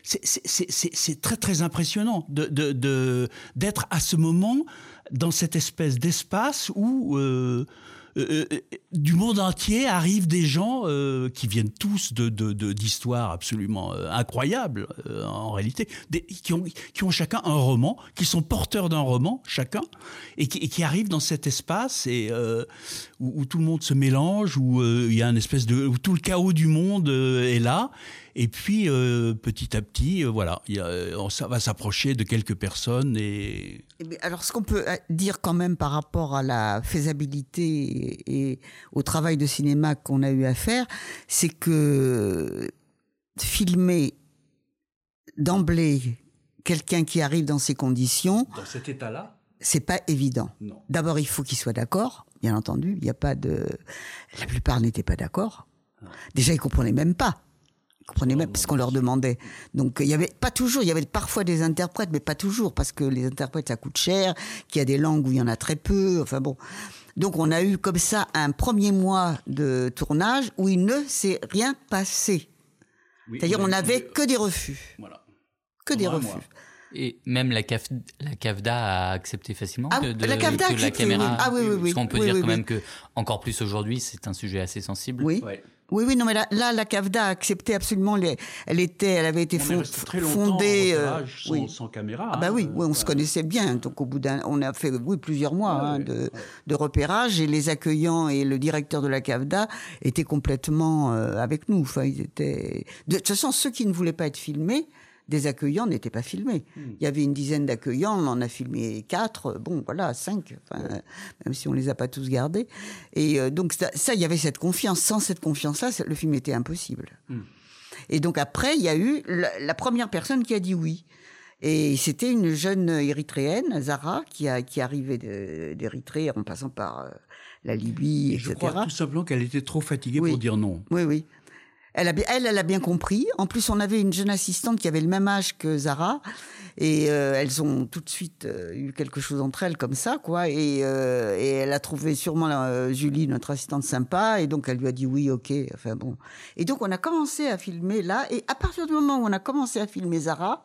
C'est très très impressionnant d'être à ce moment dans cette espèce d'espace où euh, euh, euh, du monde entier arrivent des gens qui viennent tous d'histoires absolument incroyables en réalité, qui, ont, chacun un roman, qui sont porteurs d'un roman chacun, et qui, arrivent dans cet espace où, tout le monde se mélange, où il y a une espèce de... où tout le chaos du monde est là, et puis, euh, petit à petit, euh, voilà, y a, on va s'approcher de quelques personnes. Et... Eh alors, ce qu'on peut euh, dire quand même par rapport à la faisabilité et, au travail de cinéma qu'on a eu à faire, c'est que filmer d'emblée quelqu'un qui arrive dans ces conditions. Dans cet état-là? c'est pas évident. D'abord, il faut qu'il soit d'accord, bien entendu. Il n'y a pas de. La plupart n'étaient pas d'accord. Déjà, ils comprenaient même pas comprenez même parce qu'on leur demandait. Donc il y avait pas toujours, il y avait parfois des interprètes, mais pas toujours parce que les interprètes ça coûte cher, qu'il y a des langues où il y en a très peu. Enfin bon. Donc on a eu comme ça un premier mois de tournage où il ne s'est rien passé. C'est-à-dire on n'avait que des refus. Voilà. Que des refus. Et même la, CAF, la CAFDA a accepté facilement ah, que, la, CAFDA la caméra. Ah oui, oui, oui. Parce qu'on peut dire quand même que, encore plus aujourd'hui, c'est un sujet assez sensible. Oui. Oui, oui, non, mais là, la CAFDA a accepté absolument. Les, elle était, elle avait été fondée euh, sans, sans, caméra. Ah bah oui, hein, oui, on se connaissait bien. Donc au bout d'un, on a fait oui plusieurs mois hein, de, de, repérage et les accueillants et le directeur de la CAFDA étaient complètement euh, avec nous. Enfin, ils étaient. De toute façon, ceux qui ne voulaient pas être filmés des accueillants n'étaient pas filmés. Hmm. Il y avait une dizaine d'accueillants, on en a filmé quatre, bon voilà, cinq, même si on les a pas tous gardés. Et euh, donc ça, il y avait cette confiance. Sans cette confiance-là, le film était impossible. Hmm. Et donc après, il y a eu la, première personne qui a dit oui. Et c'était une jeune érythréenne, Zara, qui, a, qui arrivait d'Érythrée en passant par euh, la Libye, etc. Je crois tout simplement qu'elle était trop fatiguée pour dire non. Oui, oui. Elle, a, elle, elle a bien compris. En plus, on avait une jeune assistante qui avait le même âge que Zara. Et euh, elles ont tout de suite euh, eu quelque chose entre elles comme ça, quoi. Et, euh, et elle a trouvé sûrement Julie, notre assistante, sympa. Et donc, elle lui a dit oui, ok. Enfin bon. Et donc, on a commencé à filmer là. Et à partir du moment où on a commencé à filmer Zara,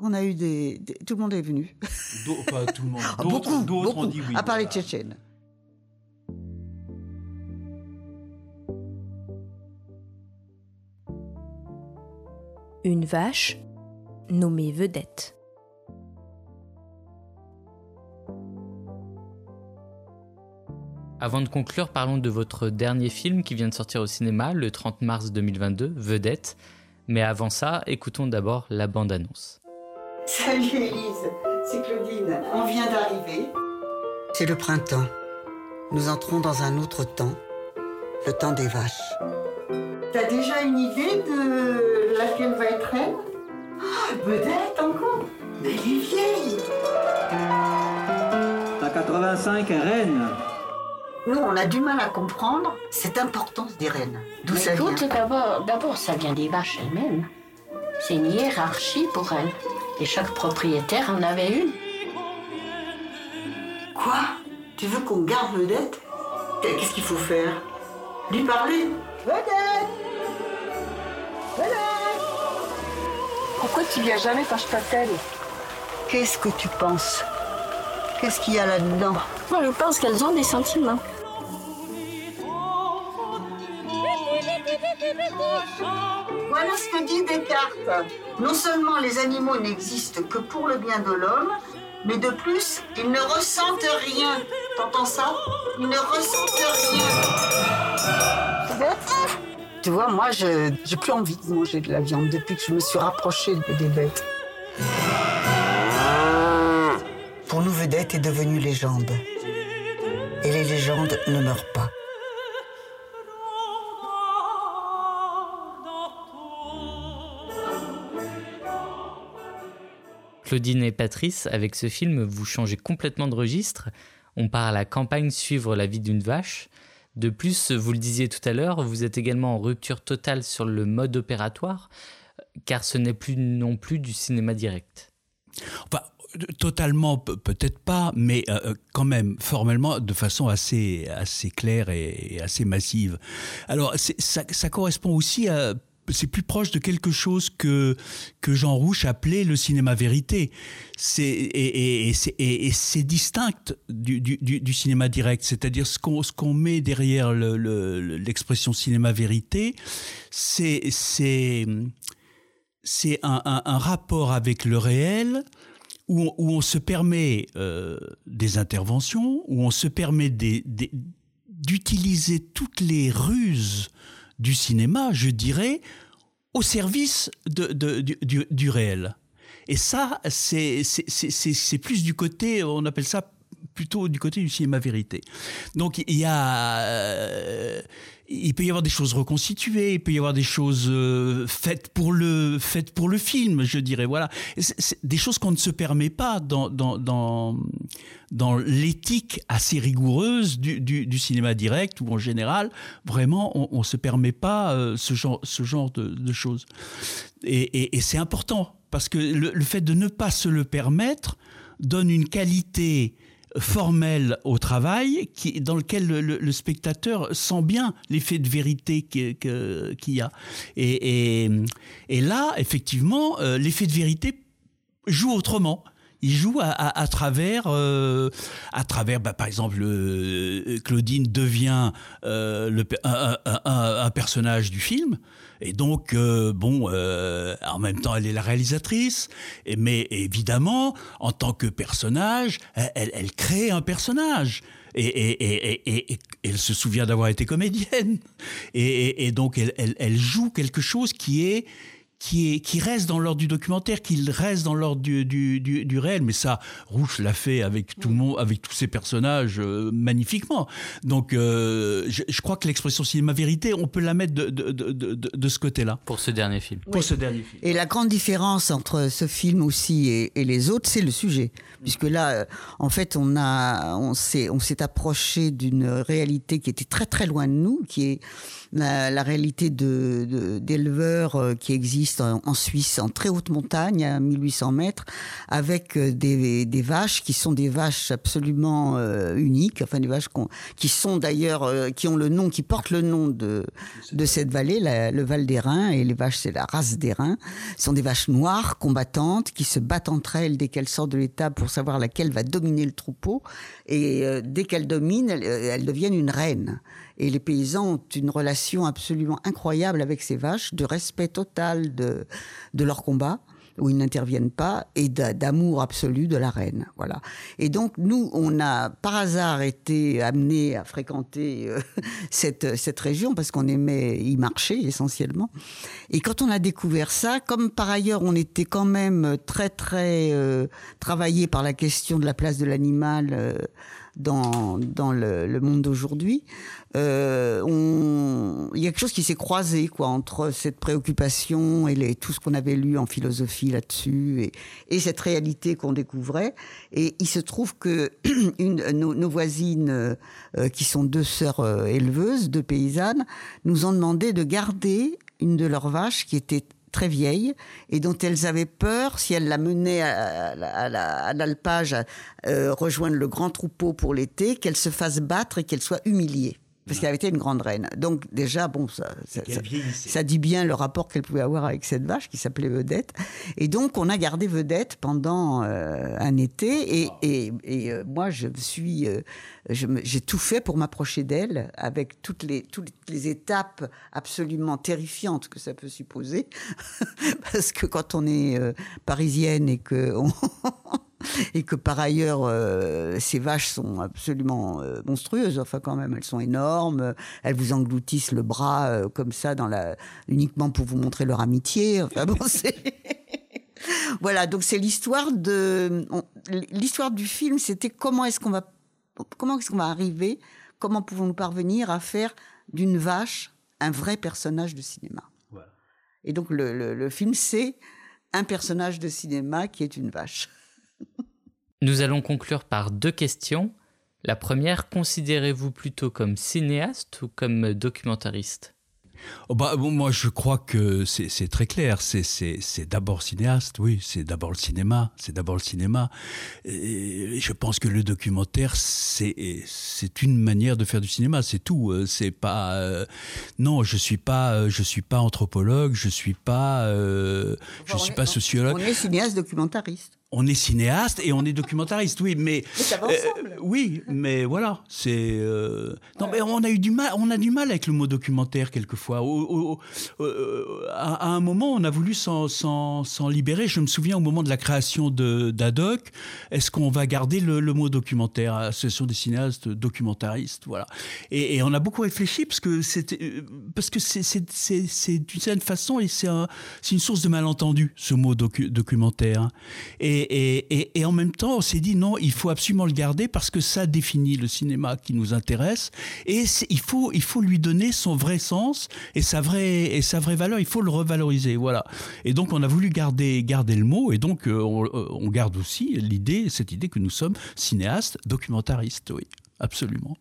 on a eu des, tout le monde est venu. Tout le monde. [laughs] Beaucoup, d'autres ont dit oui. À part les Tchétchènes. Une vache nommée Vedette. Avant de conclure, parlons de votre dernier film qui vient de sortir au cinéma le 30 mars 2022, Vedette. Mais avant ça, écoutons d'abord la bande-annonce. Salut Élise, c'est Claudine. On vient d'arriver. C'est le printemps. Nous entrons dans un autre temps, le temps des vaches. T'as déjà une idée de laquelle va être reine ah, Vedette encore Mais elle est vieille T'as 85 reine nous, on a du mal à comprendre cette importance des reines. D'où ça écoute, d'abord, d'abord, ça vient des vaches elles-mêmes. C'est une hiérarchie pour elles. Et chaque propriétaire en avait une. Quoi? Tu veux qu'on garde Vedette Qu'est-ce qu'il faut faire? Lui parler Vedette Vedette pourquoi tu viens jamais quand je t'appelle Qu'est-ce que tu penses? Qu'est-ce qu'il y a là-dedans? Moi, je pense qu'elles ont des sentiments. Voilà ce que dit Descartes. Non seulement les animaux n'existent que pour le bien de l'homme, mais de plus, ils ne ressentent rien. T'entends ça? Ne ressentent rien. Tu vois, moi, je n'ai plus envie de manger de la viande depuis que je me suis rapprochée des bêtes. Pour nous, Vedette est devenue légende. Et les légendes ne meurent pas. Claudine et Patrice, avec ce film, vous changez complètement de registre. On part à la campagne suivre la vie d'une vache. De plus, vous le disiez tout à l'heure, vous êtes également en rupture totale sur le mode opératoire. car ce n'est plus non plus du cinéma direct. Enfin, totalement peut-être pas, mais euh, euh, quand même formellement de façon assez assez claire et, assez massive. Alors ça correspond aussi à c'est plus proche de quelque chose que que Jean Rouch appelait le cinéma vérité. C'est et, c'est distinct du, du, cinéma direct, c'est-à-dire ce qu'on ce qu'on met derrière l'expression le, cinéma vérité, c'est c'est c'est un, rapport avec le réel où on, où on se permet euh, des interventions, où on se permet d'utiliser toutes les ruses du cinéma, je dirais, au service de, du, réel. Et ça, c'est plus du côté, on appelle ça plutôt du côté du cinéma vérité. Donc il y a, euh, il peut y avoir des choses reconstituées, il peut y avoir des choses euh, faites pour le film, je dirais. Voilà, des choses qu'on ne se permet pas dans l'éthique assez rigoureuse du, cinéma direct, où en général, vraiment, on, on se permet pas euh, ce genre de, choses. Et, c'est important parce que le, fait de ne pas se le permettre donne une qualité formel au travail qui, dans lequel le, spectateur sent bien l'effet de vérité qu'il y a. Et, là, effectivement, euh, l'effet de vérité joue autrement il joue à, travers, euh, à travers, bah, par exemple, euh, Claudine devient euh, un, personnage du film. Et donc, euh, bon, euh, en même temps, elle est la réalisatrice, mais évidemment, en tant que personnage, elle, crée un personnage. Et, elle se souvient d'avoir été comédienne. Et, donc, elle, joue quelque chose qui est qui, est, qui reste dans l'ordre du documentaire, qui reste dans l'ordre du, du, du, du, réel. Mais ça, Rouge l'a fait avec tout le monde, avec tous ses personnages euh, magnifiquement. Donc, euh, je, je, crois que l'expression cinéma vérité, on peut la mettre de, de, de, de, de ce côté-là. Pour ce dernier film. Oui. Pour ce dernier film. Et la grande différence entre ce film aussi et, et les autres, c'est le sujet, puisque là, euh, en fait, on a, on s'est, on s'est approché d'une réalité qui était très très loin de nous, qui est la, la réalité d'éleveurs euh, qui existent en, Suisse, en très haute montagne, à 1800 mètres, avec euh, des, vaches qui sont des vaches absolument euh, uniques, enfin des vaches qui sont d'ailleurs, qui ont le nom, qui portent le nom de, cette vallée, le Val des Reins, et les vaches, c'est la race des Reins. Ce sont des vaches noires, combattantes, qui se battent entre elles dès qu'elles sortent de l'étable pour savoir laquelle va dominer le troupeau. Et dès qu'elles dominent, elles deviennent une reine. Et les paysans ont une relation absolument incroyable avec ces vaches, de respect total de, de leur combat où ils n'interviennent pas et d'amour absolu de la reine. Voilà. Et donc nous, on a par hasard été amenés à fréquenter euh, [laughs] cette cette région parce qu'on aimait y marcher essentiellement. Et quand on a découvert ça, comme par ailleurs on était quand même très très euh, travaillé par la question de la place de l'animal. Euh, dans, dans le, le monde d'aujourd'hui, euh, il y a quelque chose qui s'est croisé quoi entre cette préoccupation et les, tout ce qu'on avait lu en philosophie là-dessus et, et, cette réalité qu'on découvrait. Et il se trouve que [clears throat] une, nos, nos voisines, euh, qui sont deux sœurs euh, éleveuses, deux paysannes, nous ont demandé de garder une de leurs vaches qui était très vieille et dont elles avaient peur si elles la menaient à, à, à l'alpage euh, rejoindre le grand troupeau pour l'été, qu'elle se fasse battre et qu'elle soit humiliée parce qu'elle avait été une grande reine. Donc déjà, bon, ça, ça, ça, ça dit bien le rapport qu'elle pouvait avoir avec cette vache qui s'appelait Vedette. Et donc on a gardé Vedette pendant euh, un été. Et, oh. et, et euh, moi, je suis, euh, j'ai tout fait pour m'approcher d'elle, avec toutes les toutes les étapes absolument terrifiantes que ça peut supposer, [laughs] parce que quand on est parisienne et que on [laughs] [laughs] et que par ailleurs euh, ces vaches sont absolument euh, monstrueuses. Enfin quand même elles sont énormes. Elles vous engloutissent le bras euh, comme ça dans la uniquement pour vous montrer leur amitié. Enfin bon [laughs] c'est [laughs] voilà donc c'est l'histoire de l'histoire du film c'était comment est-ce qu'on va comment est-ce qu'on va arriver comment pouvons-nous parvenir à faire d'une vache un vrai personnage de cinéma? Voilà. et donc le, le, le film c'est un personnage de cinéma qui est une vache Nous allons conclure par deux questions. La première, considérez-vous plutôt comme cinéaste ou comme documentariste? Oh bah, bon, moi, je crois que c'est très clair. C'est d'abord cinéaste, oui, c'est d'abord le cinéma. C'est d'abord le cinéma. Et je pense que le documentaire, c'est une manière de faire du cinéma, c'est tout. Euh, c'est pas. Euh, non, je suis pas, euh, je suis pas anthropologue, je suis pas, je suis pas sociologue. On est cinéaste documentariste on est cinéaste et on est documentariste, oui, mais, ça va ensemble. Euh, oui, mais voilà, c'est euh, non, mais on a eu du mal, on a du mal avec le mot documentaire quelquefois. Euh, à, un moment, on a voulu s'en libérer. Je me souviens au moment de la création de d'Adoc, est-ce qu'on va garder le, mot documentaire, association des cinéastes documentaristes, voilà. Et, on a beaucoup réfléchi parce que c'était parce que c'est d'une certaine façon et c'est une source de malentendu ce mot documentaire. Et et, en même temps, on s'est dit non, il faut absolument le garder parce que ça définit le cinéma qui nous intéresse et il faut, il faut lui donner son vrai sens et sa vraie, et sa vraie valeur. Il faut le revaloriser, voilà. Et donc, on a voulu garder, garder le mot et donc euh, euh, on, garde aussi l'idée, cette idée que nous sommes cinéastes, documentaristes, oui, absolument.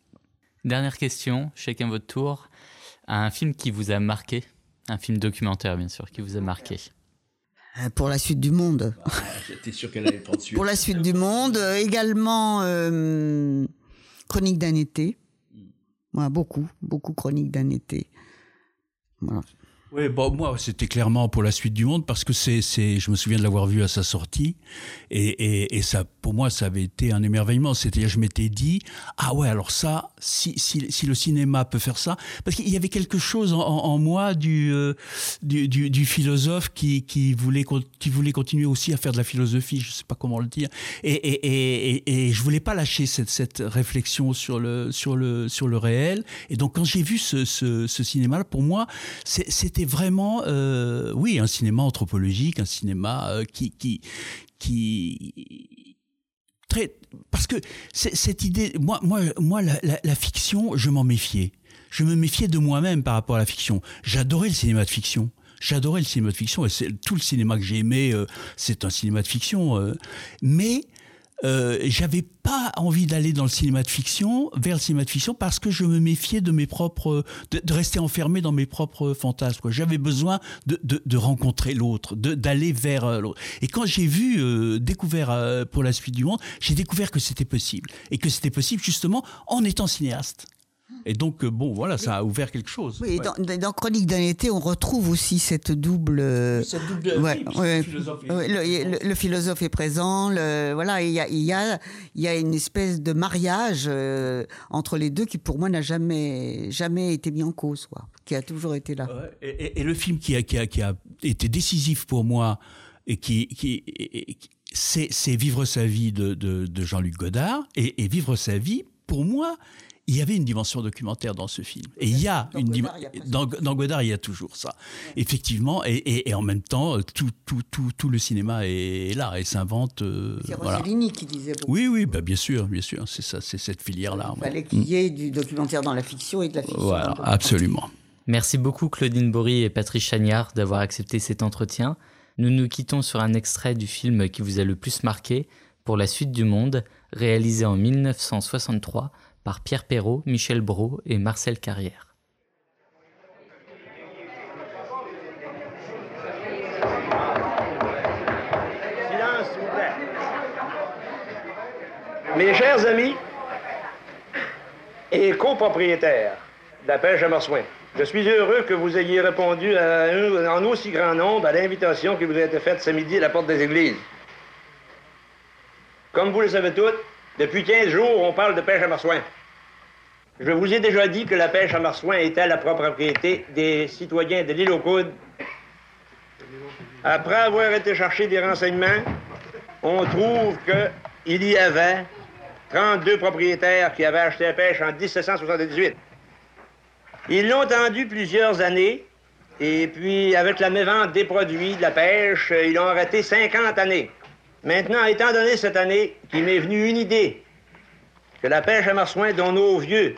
Dernière question, chacun votre tour. Un film qui vous a marqué, un film documentaire bien sûr, qui vous a marqué. Euh, pour la suite du monde. J'étais sûr qu'elle allait prendre [laughs] suite. pour la suite du monde, euh, également euh, Chronique d'un été. Voilà, beaucoup, beaucoup Chronique d'un été. Voilà. Oui, bon, moi, c'était clairement pour la suite du monde parce que c'est, c'est, je me souviens de l'avoir vu à sa sortie et, et, et, ça, pour moi, ça avait été un émerveillement. C'est-à-dire, je m'étais dit, ah ouais, alors ça, si, si, si le cinéma peut faire ça, parce qu'il y avait quelque chose en, moi du, euh, du, du, du, philosophe qui, qui voulait, qui voulait continuer aussi à faire de la philosophie, je sais pas comment le dire, et, et, et, et je voulais pas lâcher cette, cette réflexion sur le, sur le, sur le réel. Et donc, quand j'ai vu ce, ce, ce cinéma, pour moi, c'était vraiment, euh, oui, un cinéma anthropologique, un cinéma euh, qui, qui parce que cette idée, moi, moi, moi, la, fiction, je m'en méfiais. Je me méfiais de moi-même par rapport à la fiction. J'adorais le cinéma de fiction. J'adorais le cinéma de fiction et tout le cinéma que j'ai aimé, euh, c'est un cinéma de fiction. mais euh, j'avais pas envie d'aller dans le cinéma de fiction, vers le cinéma de fiction, parce que je me méfiais de mes propres, de, rester enfermé dans mes propres fantasmes. J'avais besoin de, rencontrer l'autre, d'aller vers euh, l'autre. Et quand j'ai vu, euh, découvert pour la suite du monde, j'ai découvert que c'était possible. Et que c'était possible justement en étant cinéaste. Et donc, euh, bon, voilà, ça a ouvert quelque chose. Oui, dans, dans, Chronique d'un été, on retrouve aussi cette double. Euh, cette double ouais, ouais, philosophe le, le, philosophe est présent. Le, voilà, il y a, il y, a, il y a une espèce de mariage euh, entre les deux qui, pour moi, n'a jamais, jamais été mis en cause, quoi, qui a toujours été là. Et, et, le film qui a, qui, a, qui a été décisif pour moi et qui, qui, c'est, Vivre sa vie de, de, de Jean-Luc Godard. Et, et Vivre sa vie, pour moi, il y avait une dimension documentaire dans ce film. Et il y a une dimension. Dans, dans, Godard, il y a toujours ça. Effectivement, et, et, en même temps, tout, tout, tout, tout, le cinéma est là et s'invente. Euh, c'est Rossellini qui disait beaucoup. Oui, oui, bah, bien sûr, bien sûr. C'est ça, c'est cette filière-là. Il fallait qu'il y ait du documentaire dans la fiction et de la fiction. Voilà, absolument. Merci beaucoup Claudine Bory et Patrice Chagnard d'avoir accepté cet entretien. Nous nous quittons sur un extrait du film qui vous a le plus marqué, Pour la suite du monde, réalisé en 1963 par Pierre Perrault, Michel Brault et Marcel Carrière. Mes chers amis et copropriétaires de à Marsouin, je suis heureux que vous ayez répondu en aussi grand nombre à l'invitation qui vous a été faite ce midi à la porte des églises. Comme vous le savez tous, depuis 15 jours, on parle de pêche à marsouin. Je vous ai déjà dit que la pêche à marsouin était la propriété des citoyens de l'île aux Coudes. Après avoir été chercher des renseignements, on trouve qu'il y avait 32 propriétaires qui avaient acheté la pêche en 1778. Ils l'ont tendu plusieurs années, et puis avec la mévente des produits de la pêche, ils l'ont arrêté 50 années. Maintenant, étant donné cette année qu'il m'est venu une idée, que la pêche à marsouin dont nos vieux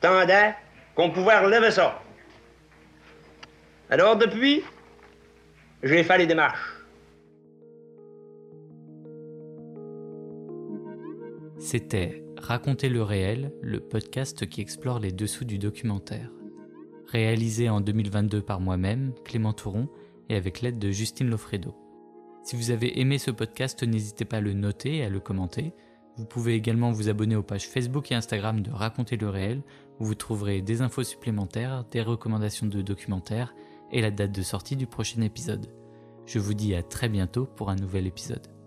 tendaient, qu'on pouvait relever ça. Alors depuis, j'ai fait les démarches. C'était Raconter le réel, le podcast qui explore les dessous du documentaire. réalisé en 2022 par moi-même, Clément Touron, et avec l'aide de Justine Lofredo. Si vous avez aimé ce podcast, n'hésitez pas à le noter et à le commenter. Vous pouvez également vous abonner aux pages Facebook et Instagram de Raconter le réel, où vous trouverez des infos supplémentaires, des recommandations de documentaires et la date de sortie du prochain épisode. Je vous dis à très bientôt pour un nouvel épisode.